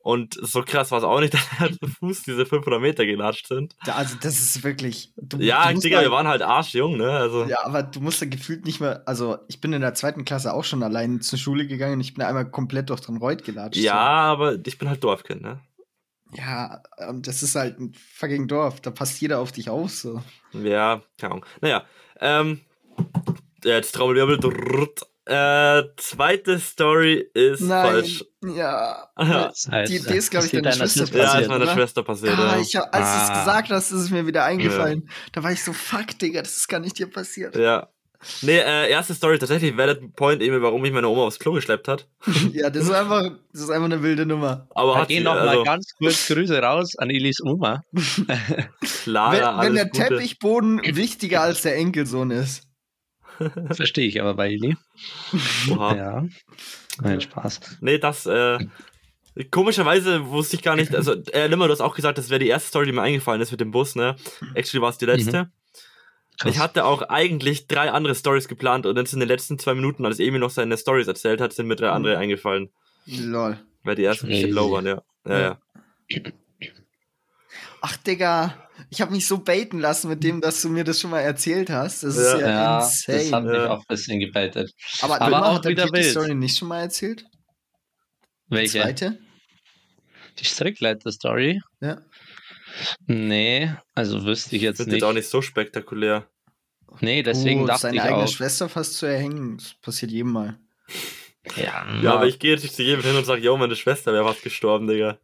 Und so krass war es auch nicht, dass er zu Fuß diese 500 Meter gelatscht sind. Da, also, das ist wirklich. Du, Ja, du Digga, wir waren halt arschjung, ne? Also, Ja, aber du musst ja gefühlt nicht mehr. Also, ich bin in der zweiten Klasse auch schon allein zur Schule gegangen und ich bin einmal komplett durch den Reut gelatscht. ja, aber ich bin halt Dorfkind, ne? So. Ja, und das ist halt ein fucking Dorf. Da passt jeder auf dich auf. So. Ja, keine Ahnung. Naja, ähm, jetzt Trommelwirbel. drrrt. Äh, zweite Story ist Nein. falsch. Ja. Ja. Die Idee ist, glaub ich, deiner Schwester Schwester Ja, passiert, ist meiner oder? Schwester passiert. Ah, ja. ich hab, als du es Ah. gesagt hast, ist es mir wieder eingefallen. Da war ich so, fuck, Digga, das ist gar nicht dir passiert. ja. Nee, äh, erste Story, tatsächlich valid point eben, warum mich meine Oma aufs Klo geschleppt hat. ja, das ist einfach, das ist einfach eine wilde Nummer. Aber Da hat gehen sie, noch mal also, ganz kurz Grüße raus an Elis Oma. Clara, wenn, wenn der Gute. Teppichboden wichtiger als der Enkelsohn ist. Verstehe ich aber bei Eli. Oha. Ja. Nein, Spaß. Nee, das, äh, komischerweise wusste ich gar nicht, also, äh, Limmer, du hast auch gesagt, das wäre die erste Story, die mir eingefallen ist mit dem Bus, ne? Actually war es die letzte. Krass. Ich hatte auch eigentlich drei andere Stories geplant und jetzt in den letzten zwei Minuten, als Emil noch seine Stories erzählt hat, sind mir drei andere eingefallen. Lol. Weil die ersten Crazy. bisschen low waren, ja. Ja, ja. Ach, Digga, ich habe mich so baiten lassen mit dem, dass du mir das schon mal erzählt hast. Das ist Ja. ja, Ja, das hat insane. mich Ja. auch ein bisschen gebeitet. Aber, aber auch hat er wieder die. Story nicht schon mal erzählt? Die Welche? zweite? Die Strickleiter-Story? Ja. Nee, also wüsste ich jetzt Wird nicht. jetzt auch nicht so spektakulär. Nee, deswegen oh, dachte seine ich eigene auch. Schwester fast zu erhängen. Das passiert jedem mal. Ja, Ja, aber ich gehe jetzt nicht zu jedem hin und sage, yo, meine Schwester wäre fast gestorben, Digga.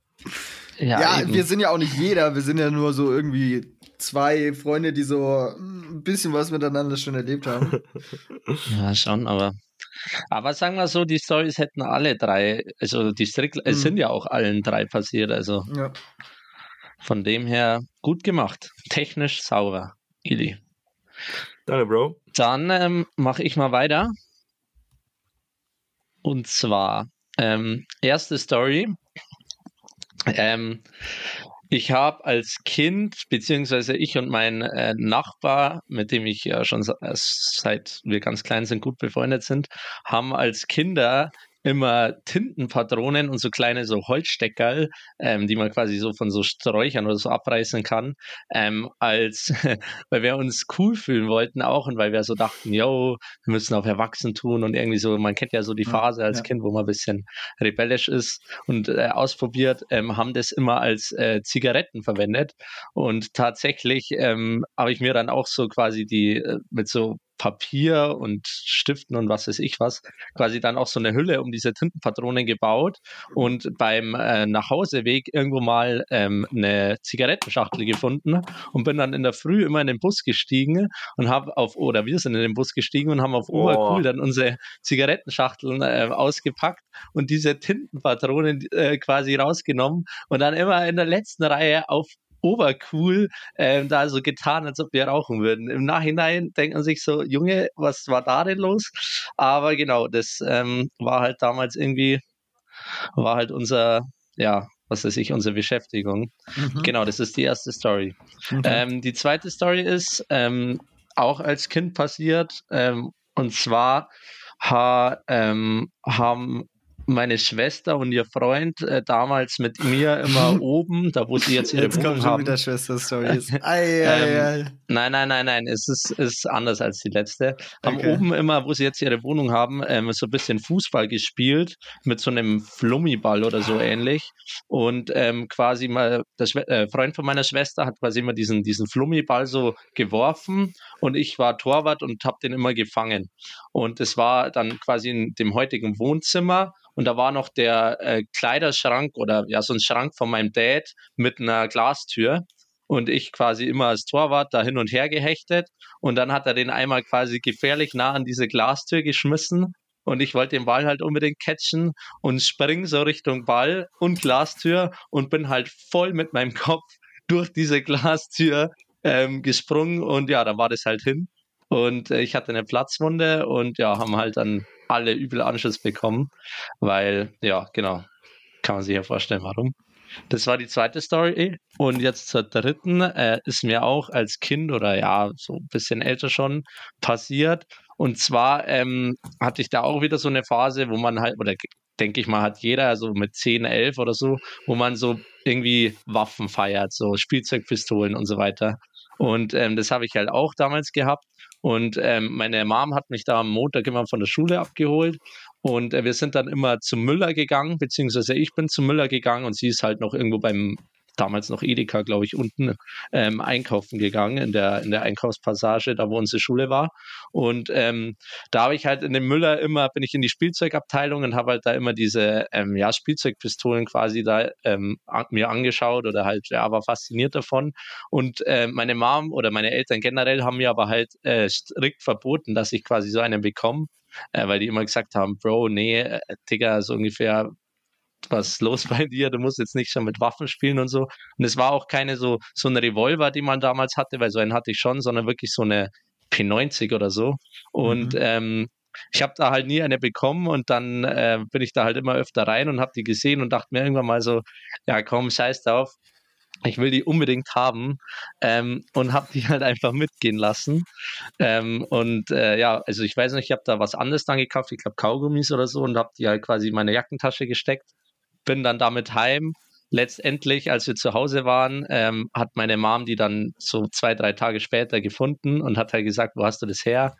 Ja, Ja, eben. wir sind ja auch nicht jeder. Wir sind ja nur so irgendwie zwei Freunde, die so ein bisschen was miteinander schon erlebt haben. Ja, schon, aber. Aber sagen wir so, die Stories hätten alle drei, also die Strick, es Mhm. sind ja auch allen drei passiert, also ja. von dem her gut gemacht. Technisch sauber. Ili. Danke, Bro. Dann ähm, mache ich mal weiter. Und zwar, ähm, erste Story. Ähm, ich habe als Kind, beziehungsweise ich und mein äh, Nachbar, mit dem ich ja schon äh, seit wir ganz klein sind, gut befreundet sind, haben als Kinder immer Tintenpatronen und so kleine so Holzsteckerl, ähm, die man quasi so von so Sträuchern oder so abreißen kann, ähm, als weil wir uns cool fühlen wollten auch und weil wir so dachten, yo, wir müssen auf Erwachsen tun und irgendwie so, man kennt ja so die Phase als ja. Kind, wo man ein bisschen rebellisch ist und äh, ausprobiert, ähm, haben das immer als äh, Zigaretten verwendet und tatsächlich ähm, habe ich mir dann auch so quasi die äh, mit so Papier und Stiften und was weiß ich was, quasi dann auch so eine Hülle um diese Tintenpatronen gebaut und beim äh, Nachhauseweg irgendwo mal ähm, eine Zigarettenschachtel gefunden und bin dann in der Früh immer in den Bus gestiegen und habe auf, oder wir sind in den Bus gestiegen und haben auf Oh. Obercool dann unsere Zigarettenschachteln äh, ausgepackt und diese Tintenpatronen äh, quasi rausgenommen und dann immer in der letzten Reihe auf Obercool ähm, da so getan, als ob wir rauchen würden. Im Nachhinein denkt man sich so, Junge, was war da denn los? Aber genau, das ähm, war halt damals irgendwie, war halt unser, ja, was weiß ich, unsere Beschäftigung. Mhm. Genau, das ist die erste Story. Okay. Ähm, die zweite Story ist ähm, auch als Kind passiert. Ähm, und zwar ha, ähm, haben meine Schwester und ihr Freund äh, damals mit mir immer oben, da wo sie jetzt ihre Jetzt kommt Wohnung schon haben. wieder Schwester-Stories. Ei, ei. Nein, nein, nein, nein, es ist, ist anders als die letzte. Haben Okay. oben immer, wo sie jetzt ihre Wohnung haben, ähm, so ein bisschen Fußball gespielt mit so einem Flummiball oder so ähnlich. Und ähm, quasi mal, der Schwe äh, Freund von meiner Schwester hat quasi immer diesen, diesen Flummiball so geworfen und ich war Torwart und habe den immer gefangen. Und es war dann quasi in dem heutigen Wohnzimmer und da war noch der äh, Kleiderschrank oder ja, so ein Schrank von meinem Dad mit einer Glastür und ich quasi immer als Torwart da hin und her gehechtet. Und dann hat er den einmal quasi gefährlich nah an diese Glastür geschmissen und ich wollte den Ball halt unbedingt catchen und spring so Richtung Ball und Glastür und bin halt voll mit meinem Kopf durch diese Glastür ähm, gesprungen und ja, dann war das halt hin. Und äh, ich hatte eine Platzwunde und ja, haben halt dann alle übel Anschiss bekommen, weil ja, genau, kann man sich ja vorstellen, warum. Das war die zweite Story. Und jetzt zur dritten äh, ist mir auch als Kind oder ja, so ein bisschen älter schon passiert. Und zwar ähm, hatte ich da auch wieder so eine Phase, wo man halt, oder denke ich mal, hat jeder so mit 10, 11 oder so, wo man so irgendwie Waffen feiert, so Spielzeugpistolen und so weiter. Und ähm, das habe ich halt auch damals gehabt. Und ähm, meine Mom hat mich da am Montag immer von der Schule abgeholt. Und äh, wir sind dann immer zum Müller gegangen, beziehungsweise ich bin zum Müller gegangen und sie ist halt noch irgendwo beim damals noch Edeka, glaube ich, unten ähm, einkaufen gegangen in der, in der Einkaufspassage, da wo unsere Schule war. Und ähm, da habe ich halt in dem Müller immer, bin ich in die Spielzeugabteilung und habe halt da immer diese ähm, ja, Spielzeugpistolen quasi da ähm, an, mir angeschaut oder halt, ja, war fasziniert davon. Und äh, meine Mom oder meine Eltern generell haben mir aber halt äh, strikt verboten, dass ich quasi so einen bekomme. Äh, weil die immer gesagt haben, Bro, nee, äh, Digga, so ungefähr was ist los bei dir? Du musst jetzt nicht schon mit Waffen spielen und so. Und es war auch keine so, so eine Revolver, die man damals hatte, weil so einen hatte ich schon, sondern wirklich so eine P90 oder so. Und mhm. ähm, ich habe da halt nie eine bekommen und dann äh, bin ich da halt immer öfter rein und habe die gesehen und dachte mir irgendwann mal so, ja komm, scheiß drauf, ich will die unbedingt haben ähm, und habe die halt einfach mitgehen lassen. Ähm, und äh, ja, also ich weiß nicht, ich habe da was anderes dann gekauft, ich glaube Kaugummis oder so und habe die halt quasi in meine Jackentasche gesteckt bin dann damit heim. Letztendlich, als wir zu Hause waren, ähm, hat meine Mom die dann so zwei, drei Tage später gefunden und hat halt gesagt, wo hast du das her?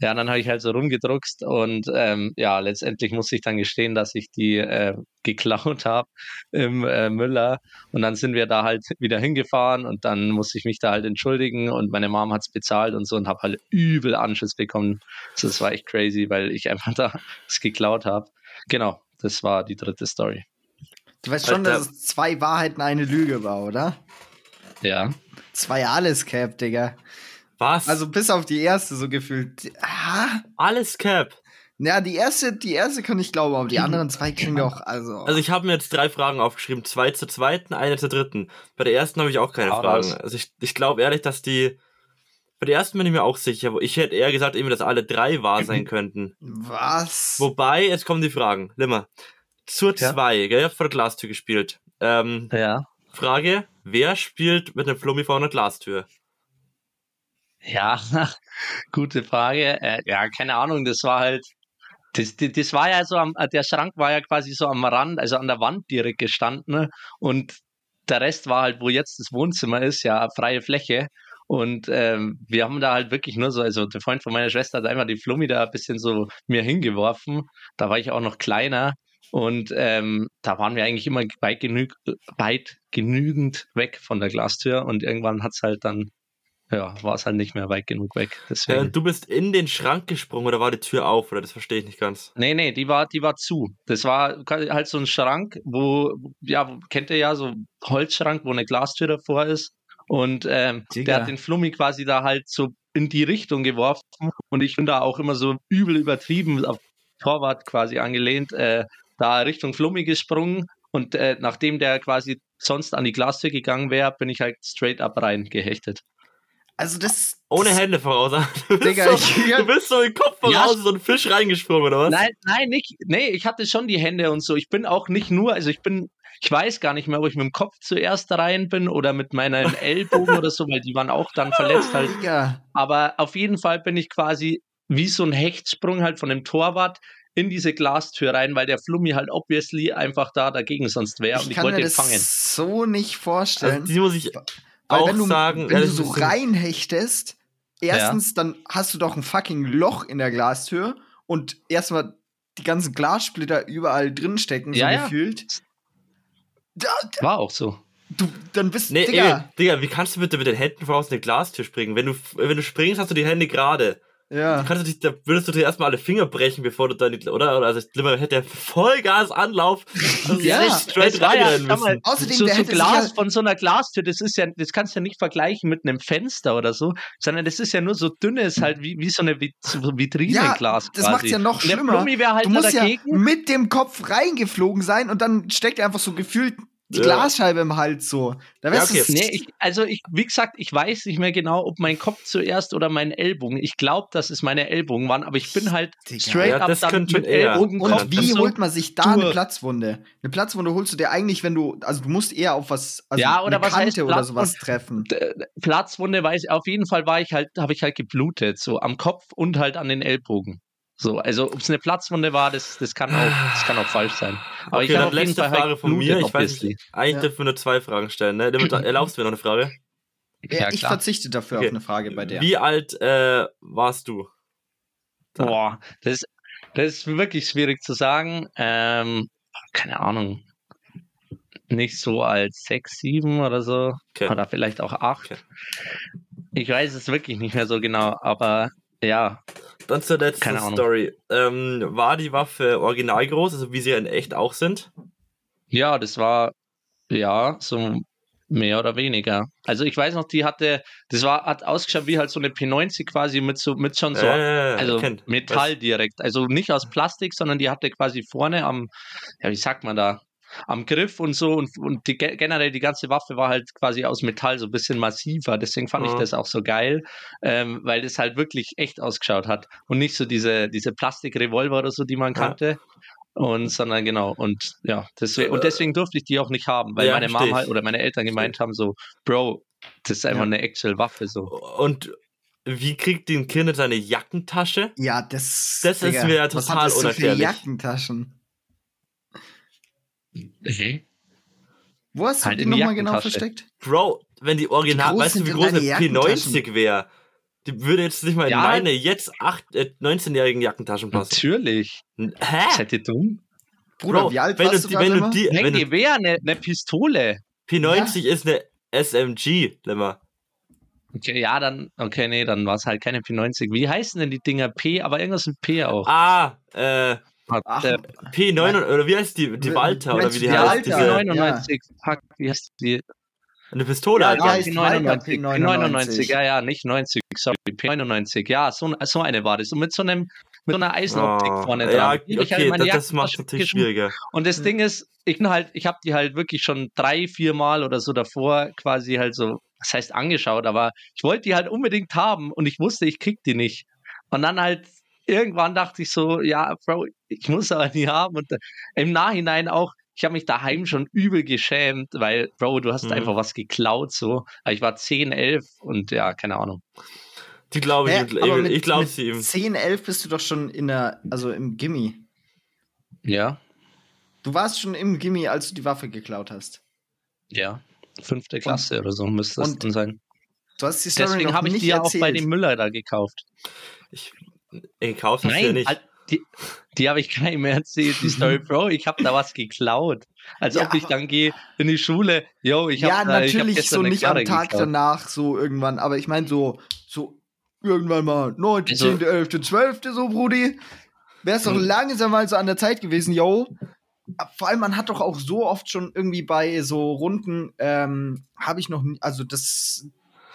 Ja, dann habe ich halt so rumgedruckst und ähm, ja, letztendlich musste ich dann gestehen, dass ich die äh, geklaut habe im äh, Müller und dann sind wir da halt wieder hingefahren und dann musste ich mich da halt entschuldigen und meine Mom hat es bezahlt und so und habe halt übel Anschluss bekommen. Das war echt crazy, weil ich einfach da es geklaut habe. Genau, das war die dritte Story. Du weißt schon, dass es zwei Wahrheiten eine Lüge war, oder? Ja. Zwei alles Cap, Digga. Was? Also bis auf die erste so gefühlt. Ah. Alles Cap. Ja, die erste, die erste kann ich glauben, aber die anderen zwei kriegen wir auch, also. Also ich habe mir jetzt drei Fragen aufgeschrieben, zwei zur zweiten, eine zur dritten. Bei der ersten habe ich auch keine ah, Fragen. Was? Also ich, ich glaube ehrlich, dass die. Bei der ersten bin ich mir auch sicher. Ich hätte eher gesagt, eben, dass alle drei wahr sein könnten. Was? Wobei, jetzt kommen die Fragen. Limmer. Zur 2, ja. gell? Vor der Glastür gespielt. Ähm, ja. Frage, wer spielt mit einem Flummi vor einer Glastür? Ja, gute Frage. Äh, ja, keine Ahnung, das war halt, das, das, das war ja so, am, der Schrank war ja quasi so am Rand, also an der Wand direkt gestanden und der Rest war halt, wo jetzt das Wohnzimmer ist, ja, freie Fläche. Und ähm, wir haben da halt wirklich nur so, also der Freund von meiner Schwester hat einfach die Flummi da ein bisschen so mir hingeworfen. Da war ich auch noch kleiner. Und ähm, da waren wir eigentlich immer weit, genü weit genügend weg von der Glastür und irgendwann hat es halt dann, ja, war es halt nicht mehr weit genug weg. Deswegen. Äh, du bist in den Schrank gesprungen oder war die Tür auf oder das verstehe ich nicht ganz? Nee, nee, die war, die war zu. Das war halt so ein Schrank, wo, ja, kennt ihr ja, so Holzschrank, wo eine Glastür davor ist. Und ähm, der hat den Flummi quasi da halt so in die Richtung geworfen. Und ich bin da auch immer so übel übertrieben, auf Torwart quasi angelehnt, äh, da Richtung Flummi gesprungen und äh, nachdem der quasi sonst an die Glastür gegangen wäre, bin ich halt straight up rein gehechtet. Also das. Ohne das, Hände voraus. Du bist, Digga, so, ich, ja, du bist so im Kopf voraus, ja, so ein Fisch reingesprungen, oder was? Nein, nein, nicht. Nee, ich hatte schon die Hände und so. Ich bin auch nicht nur, also ich bin, ich weiß gar nicht mehr, ob ich mit dem Kopf zuerst rein bin oder mit meinen Ellbogen oder so, weil die waren auch dann verletzt halt. Ja. Aber auf jeden Fall bin ich quasi wie so ein Hechtsprung halt von dem Torwart in diese Glastür rein, weil der Flummi halt obviously einfach da dagegen sonst wäre und ich wollte ihn fangen. so nicht vorstellen. Also die muss ich auch wenn du, sagen, wenn du so reinhechtest, erstens, ja. dann hast du doch ein fucking Loch in der Glastür und erstmal die ganzen Glassplitter überall drin stecken, so ja, gefühlt. Ja. War auch so. Du, dann bist nee, Digga. Ey, Digga, wie kannst du bitte mit den Händen voraus in eine Glastür springen? Wenn du, wenn du springst, hast du die Hände gerade. Ja. Du kannst dich, da würdest du dir erstmal alle Finger brechen, bevor du dann, oder? Also, Limmer hätte Vollgas Anlauf. Also ja, straight rein ja, müssen. Außerdem, so, so Glas ja von so einer Glastür, das ist ja, das kannst du ja nicht vergleichen mit einem Fenster oder so, sondern das ist ja nur so dünnes, halt wie, wie so eine Vitrineglas. Ja, das macht ja noch schlimmer. Halt du musst ja mit dem Kopf reingeflogen sein und dann steckt er einfach so gefühlt die ja. Glasscheibe im Hals so. Da ja, okay. nee, ich, also ich, wie gesagt, ich weiß nicht mehr genau, ob mein Kopf zuerst oder mein Ellbogen. Ich glaube, dass es meine Ellbogen waren, aber ich bin halt Digga. straight ja, up dann mit Ellbogen. Und, und wie holt man sich da eine Platzwunde? Eine Platzwunde holst du dir eigentlich, wenn du, also du musst eher auf was, also ja, oder eine was Kante heißt oder sowas treffen. Platzwunde weiß, auf jeden Fall war ich halt, habe ich halt geblutet, so am Kopf und halt an den Ellbogen. So, also ob es eine Platzwunde war, das, das, kann, auch, das kann auch falsch sein. Aber okay, ich habe letzte Frage halt von mir. Ich weiß nicht, eigentlich ja. dürfen wir nur zwei Fragen stellen. Ne? Erlaubst du mir noch eine Frage? Ja, ich verzichte dafür okay. auf eine Frage bei der. Wie alt äh, warst du? Da. Boah, das ist, das ist wirklich schwierig zu sagen. Ähm, keine Ahnung. nicht so als 6, 7 oder so. Okay. Oder vielleicht auch 8. Okay. Ich weiß es wirklich nicht mehr so genau, aber ja, Dann zur letzten. Story. Ähm, war die Waffe original groß, also wie sie in echt auch sind? Ja, das war ja so mehr oder weniger. Also ich weiß noch, die hatte, das war, hat ausgeschaut wie halt so eine P90 quasi mit so, mit schon so, Äh, also. Metall direkt. Also nicht aus Plastik, sondern die hatte quasi vorne am, ja, wie sagt man da, am Griff und so und, und die, ge- generell die ganze Waffe war halt quasi aus Metall, so ein bisschen massiver. Deswegen fand ich Mhm. das auch so geil, ähm, weil das halt wirklich echt ausgeschaut hat und nicht so diese, diese Plastikrevolver oder so, die man Ja. kannte. Und sondern genau, und ja, deswegen, und deswegen durfte ich die auch nicht haben, weil Ja, meine Mama ich. halt oder meine Eltern gemeint haben, so, Bro, das ist einfach Ja. eine actual Waffe so. Und wie kriegt ein Kind in seine Jackentasche? Ja, das, Das ist mir ja was total hat das so für unerklärlich. Jackentaschen? Wo hast du Halt die in die nochmal genau versteckt? Bro, wenn die Original, Wie groß weißt du, wie groß eine deine P90 wäre? Die würde jetzt nicht mal in Ja. meine jetzt acht, äh, 19-jährigen Jackentaschen passen. Natürlich. N- Seid Hä? ihr dumm? Bruder, Bro, wie alt wenn warst du, du, wenn du die, wenn du, Gewehr, eine, eine Pistole. P90 ist eine SMG, Lemmer. Okay, ja, dann, okay, nee, dann war es halt keine P90. Wie heißen denn die Dinger? P, aber irgendwas mit P auch. Ah, äh, Ach, äh, P9 oder wie heißt die? Die Walter oder wie die die heißt? Walter? Diese, Ja. 99, fuck, wie heißt die? eine Pistole. Ja, Alter. die heißt Walter 99, P99. 99, ja, ja, nicht 90, sorry, P99, ja, so, so eine war das. Und mit so einem, mit so einer Eisenoptik Oh, vorne dran. ja, hab ich halt okay, in meine das, das macht natürlich schwieriger. Und das Ding ist, ich bin halt, ich habe die halt wirklich schon drei, vier Mal oder so davor quasi halt so, das heißt angeschaut, aber ich wollte die halt unbedingt haben und ich wusste, ich krieg die nicht. Und dann halt irgendwann dachte ich so, ja, Bro, ich muss aber nie haben. Und im Nachhinein auch, ich habe mich daheim schon übel geschämt, weil, Bro, du hast Mhm. einfach was geklaut so. Aber Ich war 10, 11 und ja, keine Ahnung. Die glaube ich, Hä, aber ich, mit- ich glaube sie ihm. 10, 11 bist du doch schon in der, also im Gimmi. Ja, Du warst schon im Gimmi, als du die Waffe geklaut hast. ja. Fünfte Klasse oder so müsste das und dann sein. Du hast die Story Deswegen habe ich nicht die ja auch bei dem Müller da gekauft. Ich, gekauft hast du ja Nein, nicht. Al- die, die habe ich keinem mehr erzählt, die Story, Bro. Ich habe da was geklaut. Als Ja, ob ich dann gehe in die Schule. Yo, ich ja, habe da, ich hab natürlich so nicht am Tag geklaut. danach, so irgendwann. Aber ich meine so, so irgendwann mal 9., Also- 10., 11., 12., so, Brudi. Wäre es doch Hm. langsam mal so an der Zeit gewesen, yo. Vor allem, man hat doch auch so oft schon irgendwie bei so Runden, ähm, habe ich noch, nie, also das,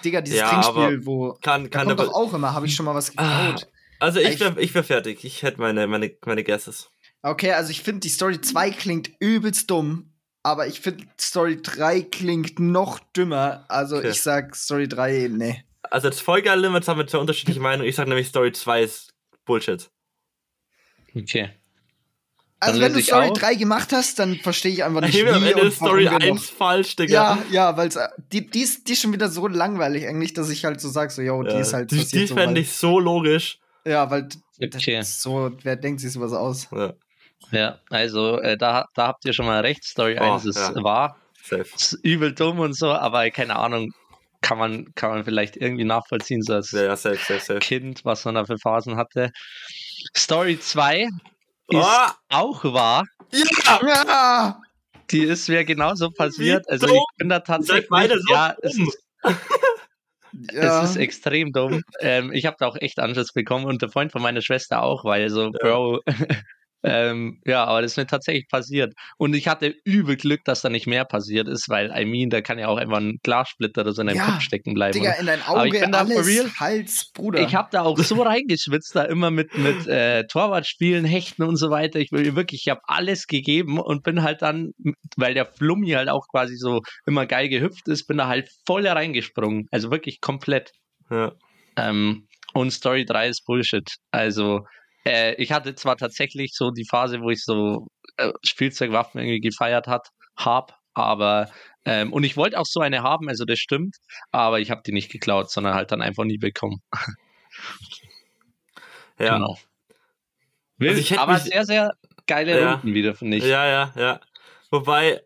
Digga, dieses Ja, Trinkspiel, aber wo, kann, da kann kommt doch auch immer, habe ich schon mal was Ah. Also ich wäre ich wär fertig. Ich hätte meine, meine, meine Guesses. Okay, also ich finde, die Story 2 klingt übelst dumm, aber ich finde, Story 3 klingt noch dümmer. Also Okay. ich sag Story 3, nee. Also das Vollgeil-Limits haben wir zwei unterschiedliche Meinungen. Ich sage nämlich Story 2 ist Bullshit. Okay. Also Dann wenn du Story auf. 3 gemacht hast, dann verstehe ich einfach nicht, Ich am wie Ende Story warum wir 1 falsch, Digga. Ja, ja, weil die, die, ist, die ist schon wieder so langweilig eigentlich, dass ich halt so sag, so, yo, die Ja, ist halt die, die so, fände ich so logisch. Ja, weil das Okay. ist so, wer denkt sich sowas aus? Ja, Ja, also äh, da, da habt ihr schon mal recht. Story Oh, 1 ist ja. wahr. safe. Ist übel dumm und so, aber keine Ahnung, kann man, kann man vielleicht irgendwie nachvollziehen, so als Ja, ja, safe, safe, safe. Kind, was man da für Phasen hatte. Story 2 ist Oh, auch wahr. ja! Ja! Die ist mir genauso passiert. Also dumm. ich bin da tatsächlich. ja, es ist, ja. es ist extrem dumm. Ähm, ich habe da auch echt Anschiss bekommen und der Freund von meiner Schwester auch, weil so, Bro, ähm, ja, aber das ist mir tatsächlich passiert. Und ich hatte übel Glück, dass da nicht mehr passiert ist, weil, I mean, da kann ja auch einfach ein Glassplitter oder so in deinem Ja, Kopf stecken bleiben. Digga, oder? in dein Auge for alles real. Hals, Bruder. Ich habe da auch so reingeschwitzt, da immer mit, mit äh, Torwartspielen, Hechten und so weiter. Ich will wirklich, ich habe alles gegeben und bin halt dann, weil der Flummi halt auch quasi so immer geil gehüpft ist, bin da halt voll reingesprungen. Also wirklich komplett. Ja. Ähm, und Story 3 ist Bullshit. Also, äh, ich hatte zwar tatsächlich so die Phase, wo ich so äh, Spielzeugwaffen irgendwie gefeiert hat, hab, aber ähm, und ich wollte auch so eine haben, also das stimmt, aber ich habe die nicht geklaut, sondern halt dann einfach nie bekommen. Ja. Genau. Wild, Also aber mich- sehr, sehr geile Ja. Runden wieder, finde ich. ja, ja, ja. Wobei,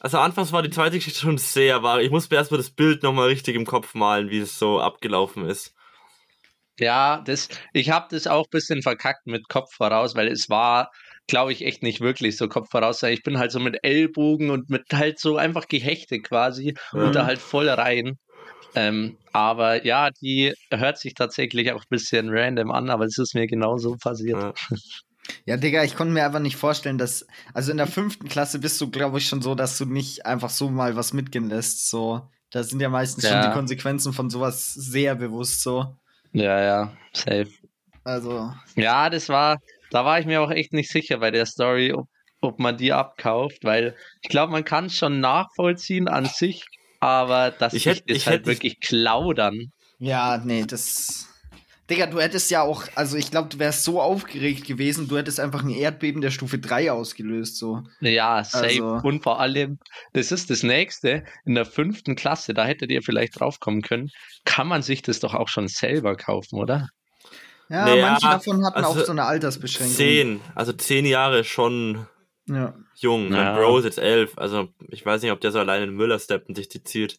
also anfangs war die zweite Geschichte schon sehr wahr. Ich muss mir erstmal das Bild nochmal richtig im Kopf malen, wie es so abgelaufen ist. Ja, das, ich habe das auch ein bisschen verkackt mit Kopf voraus, weil es war glaube ich, echt nicht wirklich so Kopf voraus. Ich bin halt so mit Ellbogen und mit halt so einfach Gehechte quasi Ja. und da halt voll rein. Ähm, aber ja, die hört sich tatsächlich auch ein bisschen random an, aber es ist mir genauso passiert. Ja. Ja, Digga, ich konnte mir einfach nicht vorstellen, dass. Also in der fünften Klasse bist du, glaube ich, schon so, dass du nicht einfach so mal was mitgehen lässt. So. Da sind ja meistens schon Ja. die Konsequenzen von sowas sehr bewusst so. Ja, ja, safe. Also. Ja, das war, da war ich mir auch echt nicht sicher bei der Story, ob, ob man die abkauft, weil ich glaube, man kann es schon nachvollziehen an sich, aber das Ich hätt- ist ich halt hätt- wirklich klaudern. Ja, nee, das. Digga, du hättest ja auch, also ich glaube, du wärst so aufgeregt gewesen, du hättest einfach ein Erdbeben der Stufe 3 ausgelöst, so. Ja, safe. Also- Und vor allem, das ist das nächste, in der fünften Klasse, da hättet ihr vielleicht draufkommen können, kann man sich das doch auch schon selber kaufen, oder? Ja, Naja, manche davon hatten also auch so eine Altersbeschränkung. Zehn, also zehn Jahre schon Ja. jung. Ja. Mein Bro ist jetzt elf. Also ich weiß nicht, ob der so alleine in den Müller steppt und sich die zielt.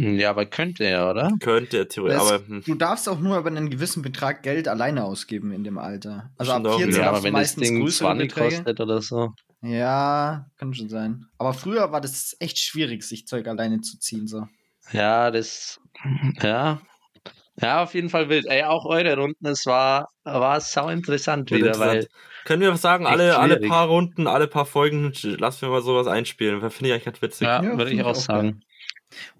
Ja, aber könnte er, oder? Könnte er theoretisch, Das- aber hm, Du darfst auch nur über einen gewissen Betrag Geld alleine ausgeben in dem Alter. Also ab Stimmt auch, 14 ja, aber wenn das meistens Ding größere 20 Beträge. kostet oder so. Ja, kann schon sein. Aber früher war das echt schwierig, sich Zeug alleine zu ziehen. So. Ja, das, ja. Ja, auf jeden Fall wild. Ey, auch eure Runden, es war, war sau interessant Wird wieder, interessant. weil, können wir was sagen, alle, alle paar Runden, alle paar Folgen, lassen wir mal sowas einspielen. Finde ich eigentlich ganz witzig. ja, Ja, würde ich auch sagen.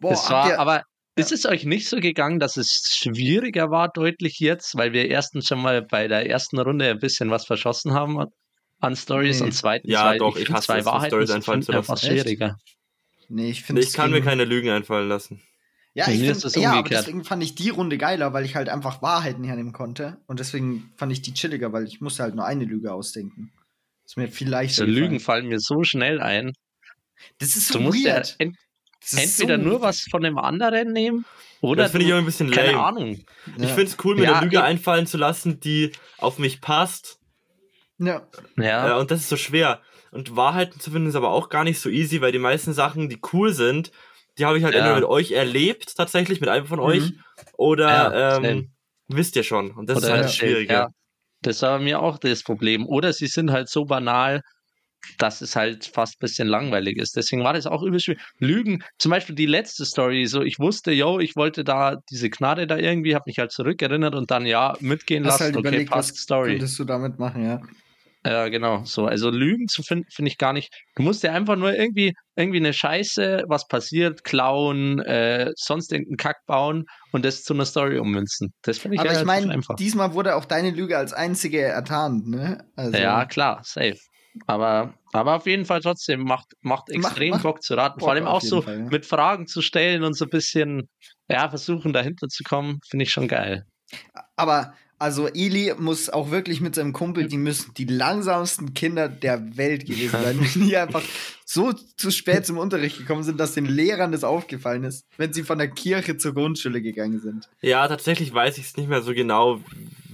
Boah, das war, ihr- aber ist es euch nicht so gegangen, dass es schwieriger war, deutlich jetzt, weil wir erstens schon mal bei der ersten Runde ein bisschen was verschossen haben an Stories Nee. und zweitens, Ja, weil doch, ich hasse zwei es, Wahrheiten Storys zu einfallen lassen. Schwieriger. nee, ich finde ich kann mir keine Lügen einfallen lassen. Ja, ich mir find, ist es ja, aber deswegen fand ich die Runde geiler, weil ich halt einfach Wahrheiten hernehmen konnte. Und deswegen fand ich die chilliger, weil ich musste halt nur eine Lüge ausdenken. ist mir viel leichter. So Lügen fallen mir so schnell ein. Das ist Du so musst ja weird. Das ist entweder so nur was von dem anderen nehmen oder das finde ich auch ein bisschen keine lame. Ahnung. Ich Ja. finde es cool, mir Ja, eine Lüge ich- einfallen zu lassen, die auf mich passt. Ja. Ja. Äh, und das ist so schwer. Und Wahrheiten zu finden ist aber auch gar nicht so easy, weil die meisten Sachen, die cool sind, die habe ich halt Ja. entweder mit euch erlebt, tatsächlich, mit einem von Mhm. euch, oder Ja, ähm, wisst ihr schon. Und das ist Oder halt ja. das Schwierige. Ja, das war mir auch das Problem. Oder sie sind halt so banal, dass es halt fast ein bisschen langweilig ist. Deswegen war das auch übel schwierig. Lügen, zum Beispiel die letzte Story, so ich wusste, yo, ich wollte da diese Gnade da irgendwie, habe mich halt zurückerinnert und dann ja, mitgehen Hast lassen, halt okay, überlegt, passt was Story. könntest du damit machen, ja. Ja, genau. So, also Lügen zu finden, finde ich gar nicht. Du musst ja einfach nur irgendwie, irgendwie eine Scheiße, was passiert, klauen, äh, sonst irgendeinen Kack bauen und das zu einer Story ummünzen. Das finde ich Aber ich meine, diesmal wurde auch deine Lüge als einzige ertarnt, ne? Also, Ja, klar, safe. Aber, aber auf jeden Fall trotzdem macht, macht extrem macht Bock zu raten. Vor allem auch so Fall, ja. mit Fragen zu stellen und so ein bisschen, ja, versuchen dahinter zu kommen, finde ich schon geil. Aber also Eli muss auch wirklich mit seinem Kumpel, die müssen die langsamsten Kinder der Welt gewesen sein, wenn die einfach so zu spät zum Unterricht gekommen sind, dass den Lehrern das aufgefallen ist, wenn sie von der Kirche zur Grundschule gegangen sind. Ja, tatsächlich weiß ich es nicht mehr so genau,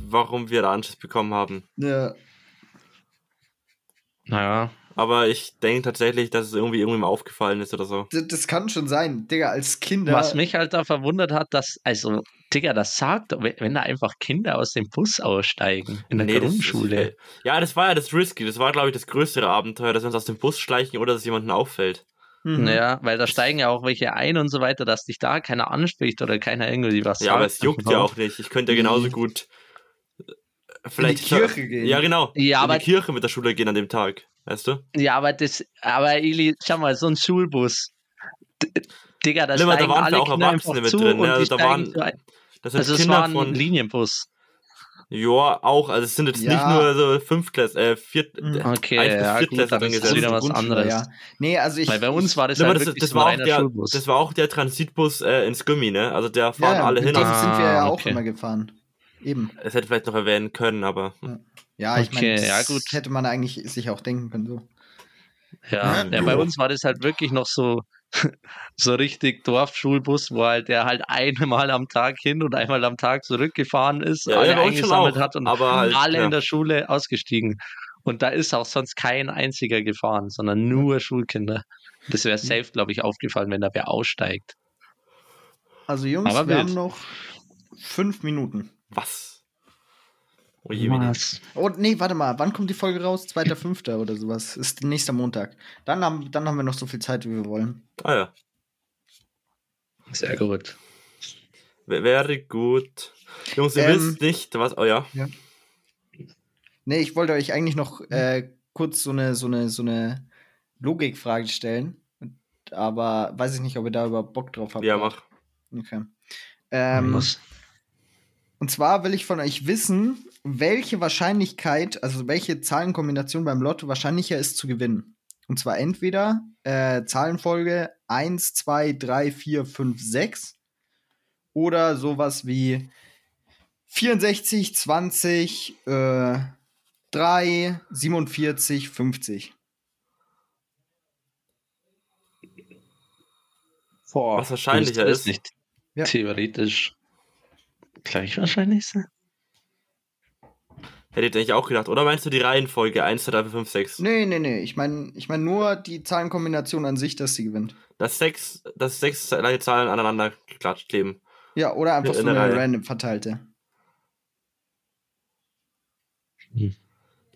warum wir da Anschluss bekommen haben. Ja. Naja. Aber ich denke tatsächlich, dass es irgendwie irgendwem aufgefallen ist oder so. Das, das kann schon sein, Digga, als Kinder. Was mich halt da verwundert hat, dass, also, Digga, das sagt, doch, wenn da einfach Kinder aus dem Bus aussteigen in der Nee, das Grundschule. Ist, ja, das war ja das Risky. Das war, glaube ich, das größere Abenteuer, dass wir uns aus dem Bus schleichen oder dass jemandem auffällt. Mhm. Ja, weil da steigen ja auch welche ein und so weiter, dass dich da keiner anspricht oder keiner irgendwie was sagt. Ja, aber es juckt ja auch nicht. Ich könnte ja genauso Nee. gut äh, vielleicht In die Kirche gehen. Ja, genau. Ja, in aber- die Kirche mit der Schule gehen an dem Tag. Weißt du? Ja, aber das, aber Eli, schau mal, so ein Schulbus. D Digga, da Limmer, da waren alle auch Kinder Erwachsene mit drin, ja, die da waren-. Das sind Also es Kinder war ein von. Linienbus. Ja, auch. Also es sind jetzt nicht Ja. nur so Fünftklässler, äh, Viert, Mhm. Okay, Eins bis ja, Viertklässler drin ist das gesessen. wieder was anderes. Ja. Nee, also ich. Weil bei uns war das Limmer, halt das, wirklich das, war auch der, Schulbus. das war auch der Transitbus äh, ins Gummi, ne? Also der ja, fahren ja, alle mit hin. dem Ah, sind wir ja auch okay. immer gefahren. Eben. es hätte vielleicht noch erwähnen können, aber Ja, ich Okay, meine, ja, das gut. hätte man eigentlich sich auch denken können. So. Ja, Ja. ja, bei uns war das halt wirklich noch so, so richtig Dorfschulbus, wo halt der halt einmal am Tag hin und einmal am Tag zurückgefahren ist, Ja, alle ja, eingesammelt auch, hat und aber halt, alle ja. in der Schule ausgestiegen. Und da ist auch sonst kein einziger gefahren, sondern nur Schulkinder. Das wäre safe, glaube ich, aufgefallen, wenn da wer aussteigt. Also Jungs, Aber wir wild. haben noch fünf Minuten. was? Oh je. Was? Oh, nee, warte mal. Wann kommt die Folge raus? 2.5. oder sowas. Ist nächster Montag. Dann haben, dann haben wir noch so viel Zeit, wie wir wollen. Ah ja. Sehr gut. W- Wäre gut. Jungs, ihr Ähm, wisst nicht, was. Oh ja. Nee, ich wollte euch eigentlich noch äh, kurz so eine, so eine, so eine Logikfrage stellen. Aber weiß ich nicht, ob ihr da überhaupt Bock drauf habt. Ja, mach. Okay. Ähm, Was? Und zwar will ich von euch wissen, welche Wahrscheinlichkeit, also welche Zahlenkombination beim Lotto wahrscheinlicher ist zu gewinnen. Und zwar entweder äh, Zahlenfolge 1, 2, 3, 4, 5, 6 oder sowas wie 64, 20, äh, 3, 47, 50. Boah, Was wahrscheinlicher ist? nicht Ja. theoretisch gleich wahrscheinlich sein. Hättet ihr eigentlich auch gedacht, oder meinst du die Reihenfolge 1, 2, 3, 4, 5, 6? Nee, nee, nee. Ich meine ich mein nur die Zahlenkombination an sich, dass sie gewinnt. Dass sechs, dass sechs gleiche Zahlen aneinander geklatscht kleben. Ja, oder einfach In so eine Reihe. random verteilte. Ich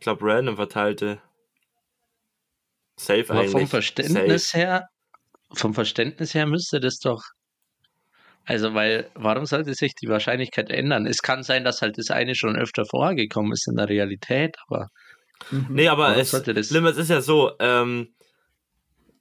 glaube, random verteilte. Safe Aber eigentlich. vom Verständnis her, vom Verständnis her müsste das doch. Also, weil, warum sollte sich die Wahrscheinlichkeit ändern? Es kann sein, dass halt das eine schon öfter vorgekommen ist in der Realität, aber Mhm. Nee, aber es, das- Limit ist ja so, ähm,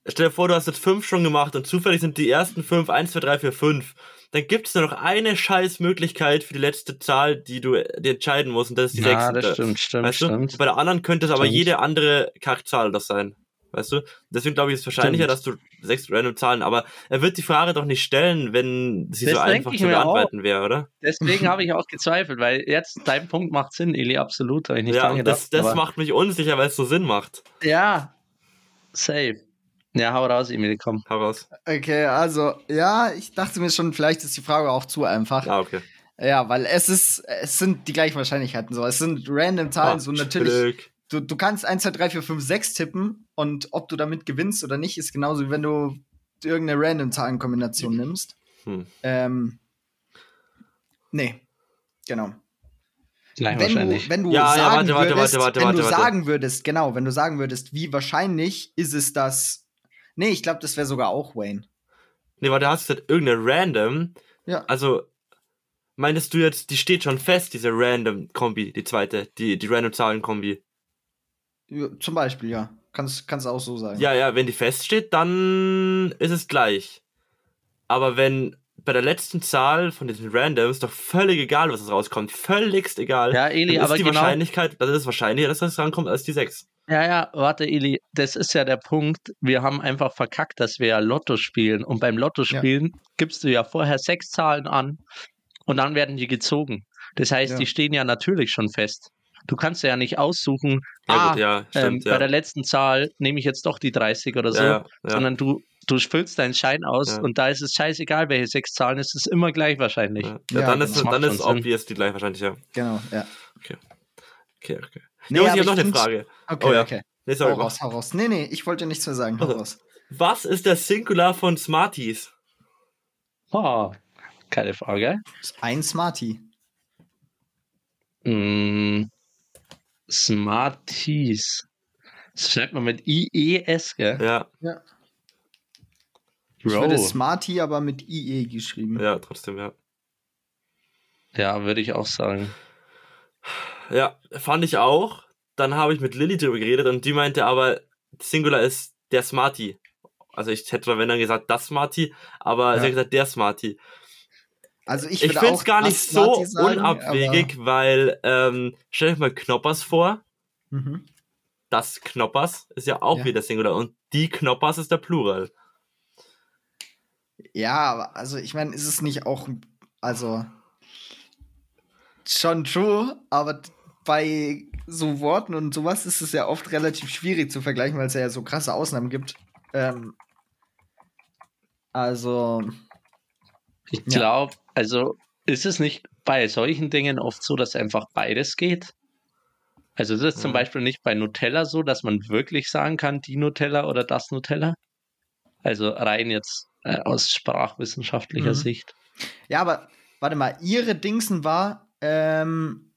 stell dir vor, du hast jetzt fünf schon gemacht und zufällig sind die ersten fünf, eins, zwei, drei, vier, fünf. Dann gibt es nur noch eine scheiß Möglichkeit für die letzte Zahl, die du dir entscheiden musst, und das ist die ja, sechste. das stimmt, stimmt, weißt stimmt. du? Bei der anderen könnte es aber Stimmt. jede andere Kackzahl das sein. Weißt du? Deswegen glaube ich, ist es wahrscheinlicher, Stimmt. dass du sechs random Zahlen, aber er wird die Frage doch nicht stellen, wenn sie Das so einfach zu beantworten wäre, oder? Deswegen habe ich auch gezweifelt, weil jetzt dein Punkt macht Sinn, Eli, absolut, ich nicht ja, gedacht. das, das macht mich unsicher, weil es so Sinn macht. Ja, safe. Ja, hau raus, Emil, komm. Heraus. Okay, also, ja, ich dachte mir schon, vielleicht ist die Frage auch zu einfach. Ah, okay. Ja, weil es ist, es sind die gleichen Wahrscheinlichkeiten so. Es sind random Zahlen, Ah, so natürlich. Glück. Du, du kannst 1, 2, 3, 4, 5, 6 tippen und ob du damit gewinnst oder nicht, ist genauso wie wenn du irgendeine random Zahlenkombination nimmst. Hm. Ähm, nee, genau. Gleich Wenn du, wahrscheinlich. wenn du Ja, ja, sagen warte, warte, würdest, warte, warte, wenn du warte. sagen würdest, genau, wenn du sagen würdest, wie wahrscheinlich ist es das? Nee, ich glaube, das wäre sogar auch Wayne. Nee, warte, hast du gesagt, irgendeine random? Ja. Also, meintest du jetzt, die steht schon fest, diese random Kombi, die zweite, die, die random Zahlen Kombi? Ja, Zum Beispiel, ja. Kannst kannst auch so sagen. Ja, ja, wenn die feststeht, dann ist es gleich. Aber wenn bei der letzten Zahl von diesen Randoms doch völlig egal, was es rauskommt, völligst egal, Ja, Eli, dann ist aber die genau. Wahrscheinlichkeit, das ist wahrscheinlicher, dass das rankommt, als die 6. Ja, ja, warte, Eli, das ist ja der Punkt. Wir haben einfach verkackt, dass wir ja Lotto spielen. Und beim Lotto spielen gibst du ja vorher sechs Zahlen an und dann werden die gezogen. Das heißt, Ja. die stehen ja natürlich schon fest. Du kannst ja nicht aussuchen, Ja, ah, gut, ja, ähm, stimmt, bei ja. der letzten Zahl nehme ich jetzt doch die 30 oder so, ja, ja, ja. sondern du, du füllst deinen Schein aus Ja. und da ist es scheißegal, welche sechs Zahlen, es ist immer gleich wahrscheinlich. ja. dann genau. ist, dann ist Sinn. obvious die gleich wahrscheinlich, ja. Genau, ja. Okay, okay. Nee, Jungs, ich habe noch eine Frage. Okay, Oh ja. okay. Nee, Hau sorry, mach. raus, hau raus. Nee, nee, ich wollte nichts mehr sagen. Hau Also. raus. Was ist der Singular von Smarties? Oh, keine Frage. Ist Ein Smarty. Mm, Smarties. Das schreibt man mit IES, gell? Ja, Ja. Ich Bro. würde Smarty aber mit IE geschrieben. ja, trotzdem, ja. Ja, würde ich auch sagen. Ja, fand ich auch. Dann habe ich mit Lilly drüber geredet und die meinte aber, Singular ist der Smarty. Also ich hätte zwar wenn dann gesagt das Smarty, aber Ja. sie hat gesagt der Smarty. Also ich, Ich, finde es gar nicht so sagen, unabwegig, weil ähm, stell euch mal Knoppers vor. Mhm. Das Knoppers ist ja auch Ja. wieder Singular und die Knoppers ist der Plural. Ja, aber also ich meine, ist es nicht auch, also schon true, aber bei so Worten und sowas ist es ja oft relativ schwierig zu vergleichen, weil es ja so krasse Ausnahmen gibt. Ähm, also, Ich Ja. glaube, also ist es nicht bei solchen Dingen oft so, dass einfach beides geht? Also ist es zum Mhm. Beispiel nicht bei Nutella so, dass man wirklich sagen kann, die Nutella oder das Nutella? Also rein jetzt äh, aus sprachwissenschaftlicher Mhm. Sicht. ja, aber warte mal, ihre Dingsen war, ähm,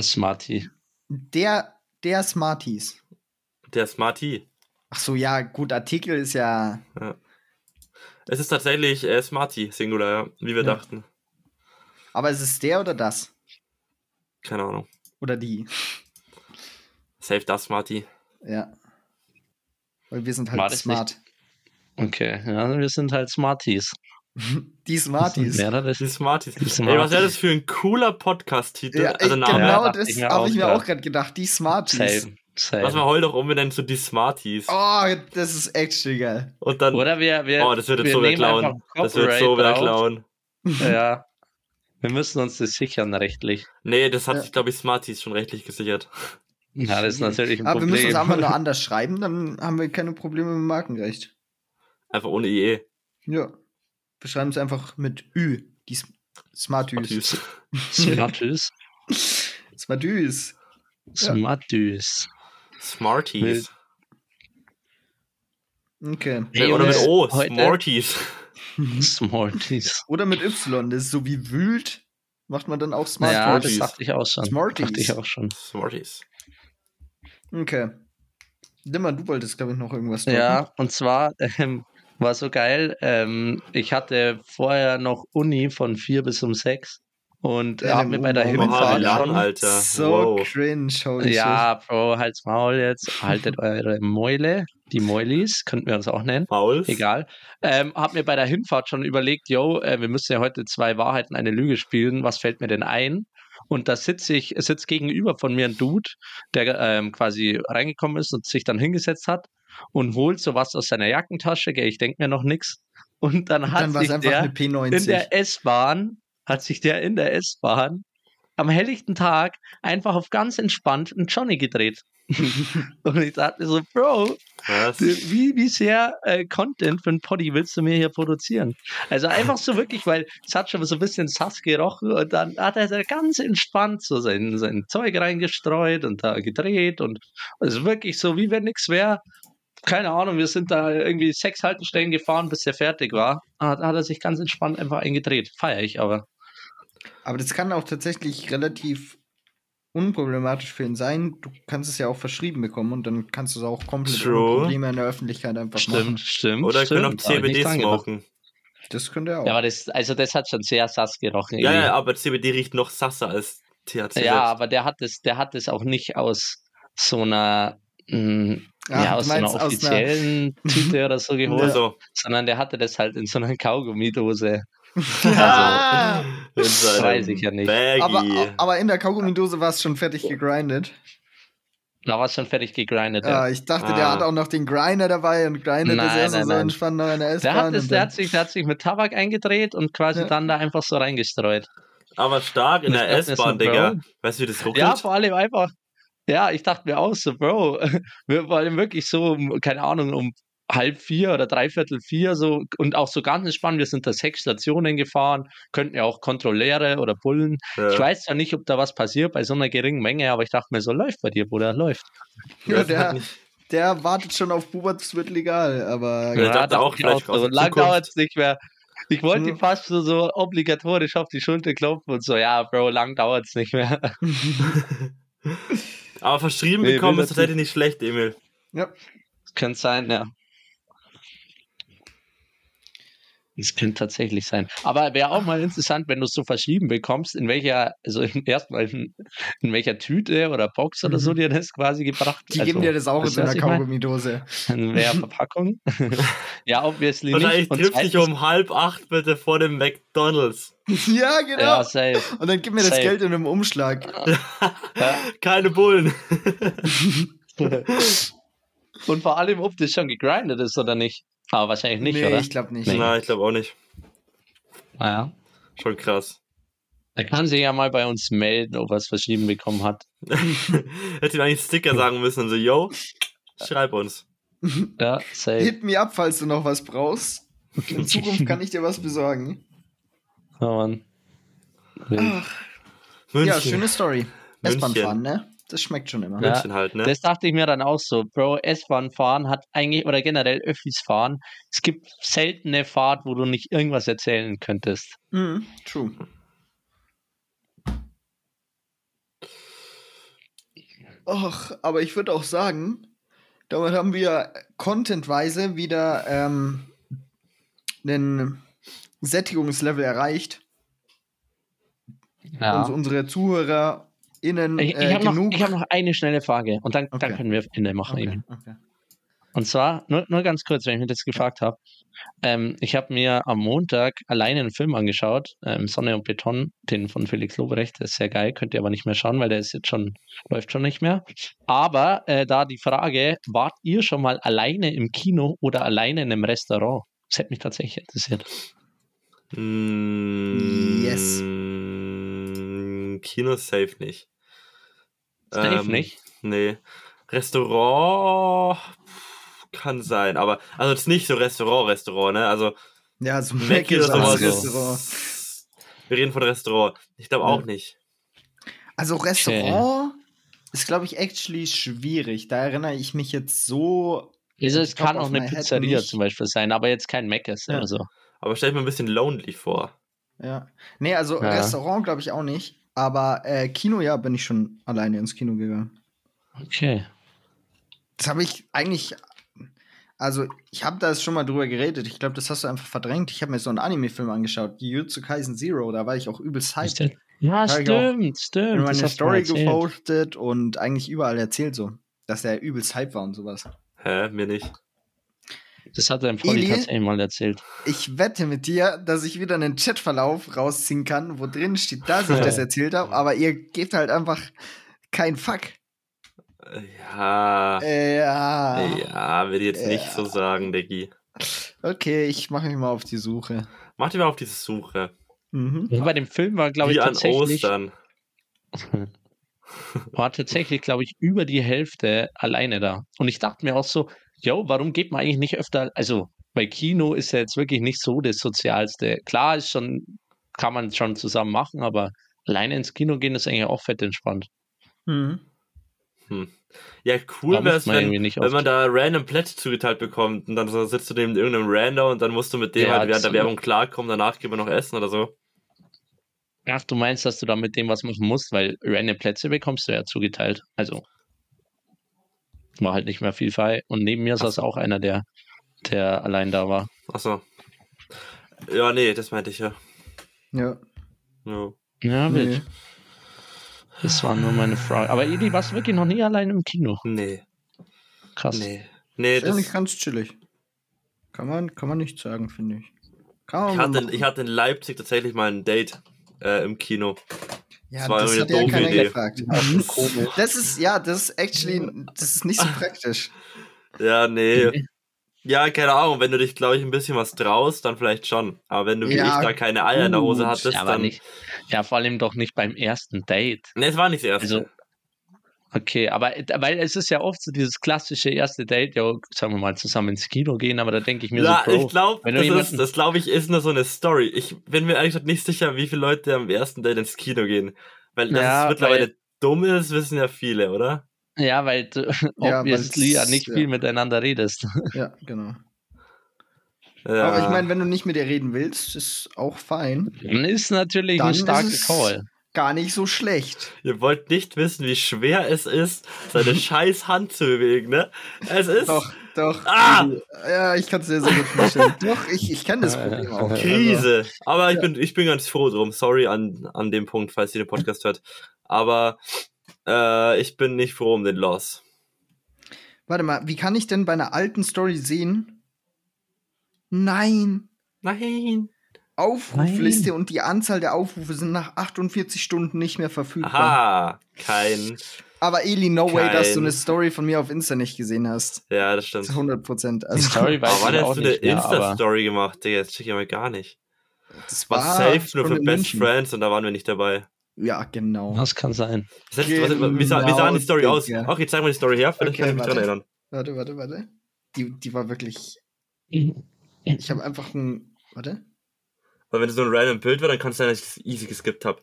Smarty. Der, der Smarties. Der Smarty. Ach so, ja, gut, Artikel ist ja. Es ist tatsächlich äh, Smarty, Singular, ja, wie wir Ja. dachten. Aber ist es der oder das? Keine Ahnung. Oder die? Save das Smarty. Ja. Weil wir sind halt das smart. Okay, ja, wir sind halt Smarties. Die Smarties. Mehrere. Die Smarties. Die Ey, was Smarties. wäre das für ein cooler Podcast-Titel? Ja, also Name. genau das habe ich mir auch gerade gedacht. Die Smarties. Same. Same. Lass mal heul doch um, wir nennen so die Smarties. Oh, das ist echt geil. Und dann. Oder wir, wir, oh, das wird jetzt wir so einfach klauen. Das wird so drauf. klauen. Ja. Wir müssen uns das sichern rechtlich. Nee, das hat Ja. sich, glaube ich, Smarties schon rechtlich gesichert. Ja, das ist natürlich ein Aber wir müssen Problem. es einfach nur anders schreiben, dann haben wir keine Probleme mit Markenrecht. Einfach ohne IE. Ja. Wir schreiben es einfach mit Ü. Die S Smartys. Smarties. Smarties. Smartys. Smarties. Okay. Ey, Oder mit O. Smarties. Smarties. Oder mit Y. Das ist so wie wühlt. Macht man dann auch Ja, Smarties. das dachte ich auch schon. Smarties. Dachte ich auch schon. Smarties. Okay. Dimmer, du wolltest, glaube ich, noch irgendwas drücken. Ja, und zwar ähm, war so geil. Ähm, ich hatte vorher noch Uni von vier bis um sechs und Ja, habe mir bei der lang, schon. Alter. So wow. cringe, holy Ja, Bro, halt's Maul jetzt. Haltet eure Mäule. Die Mäulis, könnten wir uns auch nennen. Fouls. Egal. Ähm, hab mir bei der Hinfahrt schon überlegt, yo, äh, wir müssen ja heute zwei Wahrheiten, eine Lüge spielen. Was fällt mir denn ein? Und da sitze ich, sitzt gegenüber von mir ein Dude, der ähm, quasi reingekommen ist und sich dann hingesetzt hat und holt sowas aus seiner Jackentasche. Gell, ich denke mir noch nix. Und dann shit. hat Dann war es sich einfach der eine P90. in der S-Bahn, hat sich der in der S-Bahn am helllichten Tag einfach auf ganz entspannt einen Johnny gedreht. und ich dachte so, Bro, Was? wie, wie sehr äh, Content für ein Poddy willst du mir hier produzieren? Also einfach so wirklich, weil es hat schon so ein bisschen Sass gerochen und dann hat er da ganz entspannt so sein, sein Zeug reingestreut und da gedreht und also wirklich so, wie wenn nichts wäre. Keine Ahnung, wir sind da irgendwie sechs Haltestellen gefahren, bis er fertig war. Hat, hat er sich ganz entspannt einfach eingedreht. Feier ich aber. Aber das kann auch tatsächlich relativ unproblematisch für ihn sein. Du kannst es ja auch verschrieben bekommen und dann kannst du es auch komplett True. ohne Probleme in der Öffentlichkeit einfach machen. Stimmt, stimmt. Oder stimmt. können auch CBD smoken. Das könnte er auch. Ja, aber das, also das hat schon sehr sass gerochen. Ja, ja, aber CBD riecht noch sasser als THC. Ja, selbst. aber der hat es, der hat es auch nicht aus so einer, mh, Ah, ja, du aus so einer aus einer- offiziellen Tüte oder so geholt, Also, sondern der hatte das halt in so einer Kaugummidose. Ah! in seinem weiß ich ja nicht. Aber, aber in der Kaugummidose war es schon fertig gegrindet. Da war es schon fertig gegrindet. Ja, Ja. ich dachte, der Ah. hat auch noch den Grinder dabei und grindet das Nein, erst nein, so nein. entspannt noch in der Der, S-Bahn. hat es, der, hat sich, der hat sich mit Tabak eingedreht und quasi Ja. dann da einfach so reingestreut. aber stark in ich der S-Bahn, Digga. Weißt du, wie das ruckelt? Ja, vor allem einfach, ja, ich dachte mir auch so, Bro, wir wollen wirklich so, keine Ahnung, um halb vier oder dreiviertel vier so und auch so ganz entspannt, wir sind da sechs Stationen gefahren, könnten ja auch Kontrolleure oder Bullen. Ja. Ich weiß ja nicht, ob da was passiert bei so einer geringen Menge, aber ich dachte mir so, läuft bei dir, Bruder, läuft. ja, der, der wartet schon auf Bubert, es wird legal, aber Ja, ich dachte auch, ich vielleicht aus so, lang dauert es nicht mehr. Ich wollte Hm. ihm fast so, so obligatorisch auf die Schulter klopfen und so, ja, Bro, lang dauert es nicht mehr. aber verschrieben Nee, bekommen ist tatsächlich nicht schlecht, Emil. ja. Könnte sein, ja. Das könnte tatsächlich sein. Aber wäre auch mal interessant, wenn du es so verschrieben bekommst, in welcher, also erstmal in, in welcher Tüte oder Box oder so Mhm. dir das quasi gebracht Die also, geben dir das auch in einer ich? Kaugummidose. In welcher Verpackung? ja, obviously Wahrscheinlich nicht. Und trifft dich zweitens- um halb acht bitte vor dem McDonalds. ja, genau. Ja, safe. und dann gib mir das safe. Geld in einem Umschlag. Ja. Keine Bullen. Und vor allem, ob das schon gegrindet ist oder nicht. Aber wahrscheinlich nicht, nee, oder? ich glaube nicht. Nee. Nein, ich glaube auch nicht. Naja. Schon krass. Er kann sich ja mal bei uns melden, ob er es verschrieben bekommen hat. Hätte ihm eigentlich Sticker sagen müssen und so, yo, schreib uns. Ja, safe. Hit me up, falls du noch was brauchst. In Zukunft kann ich dir was besorgen. Ja, Mann. Ach, München. ja, schöne Story. S-Bahn fahren, ne? Das schmeckt schon immer. Ja. München halt, ne? Das dachte ich mir dann auch so. Bro, S-Bahn fahren hat eigentlich, oder generell Öffis fahren, es gibt seltene Fahrt, wo du nicht irgendwas erzählen könntest. Mhm, true. Och, aber ich würde auch sagen, damit haben wir contentweise wieder ähm, einen Sättigungslevel erreicht. Ja. Und unsere ZuhörerInnen Ich, ich äh, habe noch, genug. ich hab noch eine schnelle Frage und dann, dann Okay. können wir Ende machen. okay, Emil. okay. Und zwar, nur, nur ganz kurz, wenn ich mir das gefragt habe. Ähm, ich habe mir am Montag alleine einen Film angeschaut, ähm, Sonne und Beton, den von Felix Lobrecht. Der ist sehr geil, könnt ihr aber nicht mehr schauen, weil der ist jetzt schon, läuft schon nicht mehr. Aber äh, da die Frage, wart ihr schon mal alleine im Kino oder alleine in einem Restaurant? Das hätte mich tatsächlich interessiert. Mm, Yes. Kino safe nicht. Safe Ähm, nicht? Nee. Restaurant kann sein, aber also jetzt nicht so Restaurant, Restaurant, ne? Also Ja, so Mac Mac ist als so. Restaurant. Wir reden von Restaurant. Ich glaube auch Ja. nicht. Also Restaurant ist, glaube ich, actually schwierig. Da erinnere ich mich jetzt so. Also es kann auch eine Pizzeria nicht. zum Beispiel sein, aber jetzt kein Mc's Ja. oder so. Aber stell dir mal ein bisschen lonely vor. Ja. Nee, also Ja. Restaurant glaube ich auch nicht. Aber äh, Kino, ja, bin ich schon alleine ins Kino gegangen. Okay. Das habe ich eigentlich. Also, ich habe da schon mal drüber geredet. Ich glaube, das hast du einfach verdrängt. Ich habe mir so einen Anime-Film angeschaut, Jujutsu Kaisen Zero. Da war ich auch übelst hyped. Ja, stimmt, stimmt. das meine Story gepostet und eigentlich überall erzählt so, dass er übelst hype war und sowas. Hä? Mir nicht. Das hat er im Polly Eli? tatsächlich mal erzählt. Ich wette mit dir, dass ich wieder einen Chatverlauf rausziehen kann, wo drin steht, dass ich das erzählt habe, aber ihr gebt halt einfach kein Fuck. Ja. Ja. Ja, würde ich jetzt nicht so sagen, Diggi. Okay, ich mache mich mal auf die Suche. Mach dir mal auf diese Suche. Mhm. Ja, Bei dem Film war, glaube ich, Wie an tatsächlich, Ostern. war tatsächlich, glaube ich, über die Hälfte alleine da. Und ich dachte mir auch so, yo, warum geht man eigentlich nicht öfter, also bei Kino ist ja jetzt wirklich nicht so das Sozialste. Klar ist schon, kann man schon zusammen machen, aber alleine ins Kino gehen ist eigentlich auch fett entspannt. Mhm. Ja, cool wäre es, wenn, wenn man da random Plätze zugeteilt bekommt und dann so sitzt du neben irgendeinem Rando und dann musst du mit dem Ja, halt während der Werbung klarkommen, danach gehen wir noch essen oder so. Ach, du meinst, dass du da mit dem was machen musst, weil random Plätze bekommst du ja zugeteilt. Also war halt nicht mehr viel frei. Und neben mir saß auch einer, der, der allein da war. Achso. Ja, nee, das meinte ich ja. Ja. ja. Ja, wild. Nee. Das war nur meine Frage. Aber Eli, warst du wirklich noch nie allein im Kino? Nee, Krass. nee. Nee, Ist das, ganz chillig. Kann man, kann man nicht sagen, finde ich. Kann man ich, hatte, machen. ich hatte in Leipzig tatsächlich mal ein Date äh, im Kino. Ja, das war das hat ja keiner Idee. gefragt. Das ist, ja, das ist actually, das ist nicht so praktisch. Ja, nee. Mhm. Ja, keine Ahnung, wenn du dich, glaube ich, ein bisschen was traust, dann vielleicht schon. Aber wenn du wie Ja, ich da keine Eier in der Hose gut. hattest, Ja, aber dann. nicht. Ja, vor allem doch nicht beim ersten Date. Nee, es war nicht das erste. Also, okay, aber weil es ist ja oft so dieses klassische erste Date, ja, sagen wir mal, zusammen ins Kino gehen, aber da denke ich mir ja, so, Bro, ich glaube, wenn du das, ist, jemanden- das glaube ich, ist nur so eine Story. Ich bin mir ehrlich gesagt nicht sicher, wie viele Leute am ersten Date ins Kino gehen. Weil das Ja, ist mittlerweile weil- dumm ist, wissen ja viele, oder? ja, weil du Ja, obviously ja nicht ja. viel miteinander redest. Ja, genau. Ja. Aber ich meine, wenn du nicht mit ihr reden willst, ist auch fein. Dann ist natürlich Dann ein starker ist Call. Gar nicht so schlecht. Ihr wollt nicht wissen, wie schwer es ist, seine scheiß Hand zu bewegen, ne? Es ist Doch, doch. Ah! Ja, ich kann es dir so gut vorstellen. doch, ich, ich kenne das Problem auch. Also, Krise. Aber ich bin, ich bin ganz froh drum. Sorry an, an dem Punkt, falls ihr den Podcast hört. Aber äh, ich bin nicht froh um den Loss. warte mal, wie kann ich denn bei einer alten Story sehen? Nein. Nein. Aufrufliste und die Anzahl der Aufrufe sind nach 48 Stunden nicht mehr verfügbar. Aha, kein. Aber Eli, no way, dass du Kein- eine Story von mir auf Insta nicht gesehen hast. Ja, das stimmt. Zu 100 Prozent. Die Also, Story weiß Aber wann hast du eine Insta-Story gemacht? Digga, jetzt check ich mal gar nicht. das War war safe nur für Best München. Friends und da waren wir nicht dabei. Ja, genau. das kann sein. Hättest du- was, wie, sah, wie sah die Story Genau, aus? Digga. Okay, zeig mal die Story her, vielleicht Okay, kann ich mich dran warte. erinnern. Warte, warte, warte. Die, die war wirklich. Ich habe einfach ein. Warte. Weil wenn du so ein random Bild war, dann kann es sein, dass ich das easy geskippt habe.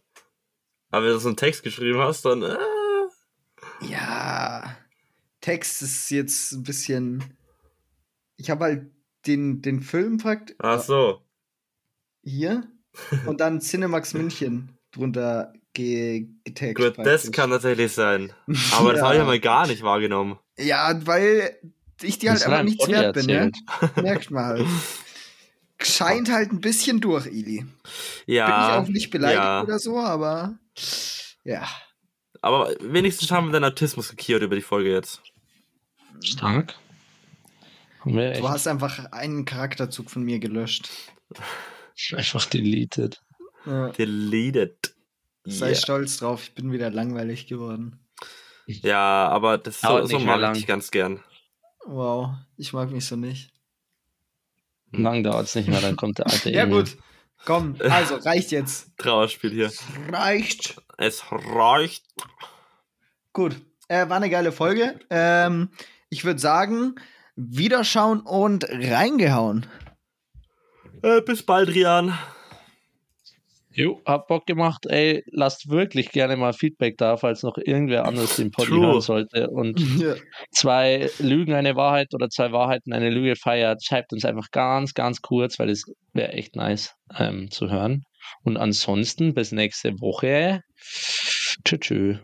Aber wenn du so einen Text geschrieben hast, dann. Äh, Ja. Text ist jetzt ein bisschen. Ich habe halt den, den Film packt ach so. hier und dann Cinemax München drunter ge getaggt. Gut, das praktisch. kann tatsächlich sein. Aber das Ja. habe ich ja mal gar nicht wahrgenommen. Ja, weil ich dir halt Das einfach ein nichts wert bin, ne? Merkt man halt. Scheint halt ein bisschen durch, Ili. Bin Ja. ich auch nicht beleidigt ja. oder so, aber ja. Aber wenigstens haben wir deinen Autismus geklärt über die Folge jetzt. Stark. Du hast einfach einen Charakterzug von mir gelöscht. einfach deleted. Ja. Deleted. Sei Yeah. stolz drauf, ich bin wieder langweilig geworden. Ja, aber das so, so mag lang. ich ganz gern. Wow, ich mag mich so nicht. Lang dauert es nicht mehr, dann kommt der alte Ja, Emil. gut. Komm, also reicht jetzt. Trauerspiel hier. Reicht. Es reicht. Gut. Äh, war eine geile Folge. Ähm, ich würde sagen, wiederschauen und reingehauen. Äh, bis bald, Rian. Jo, hab Bock gemacht. Ey, lasst wirklich gerne mal Feedback da, falls noch irgendwer anders den Pod True. hören sollte und Ja. zwei Lügen eine Wahrheit oder zwei Wahrheiten eine Lüge feiert. Schreibt uns einfach ganz, ganz kurz, weil es wäre echt nice ähm, zu hören. Und ansonsten bis nächste Woche. Tschüss.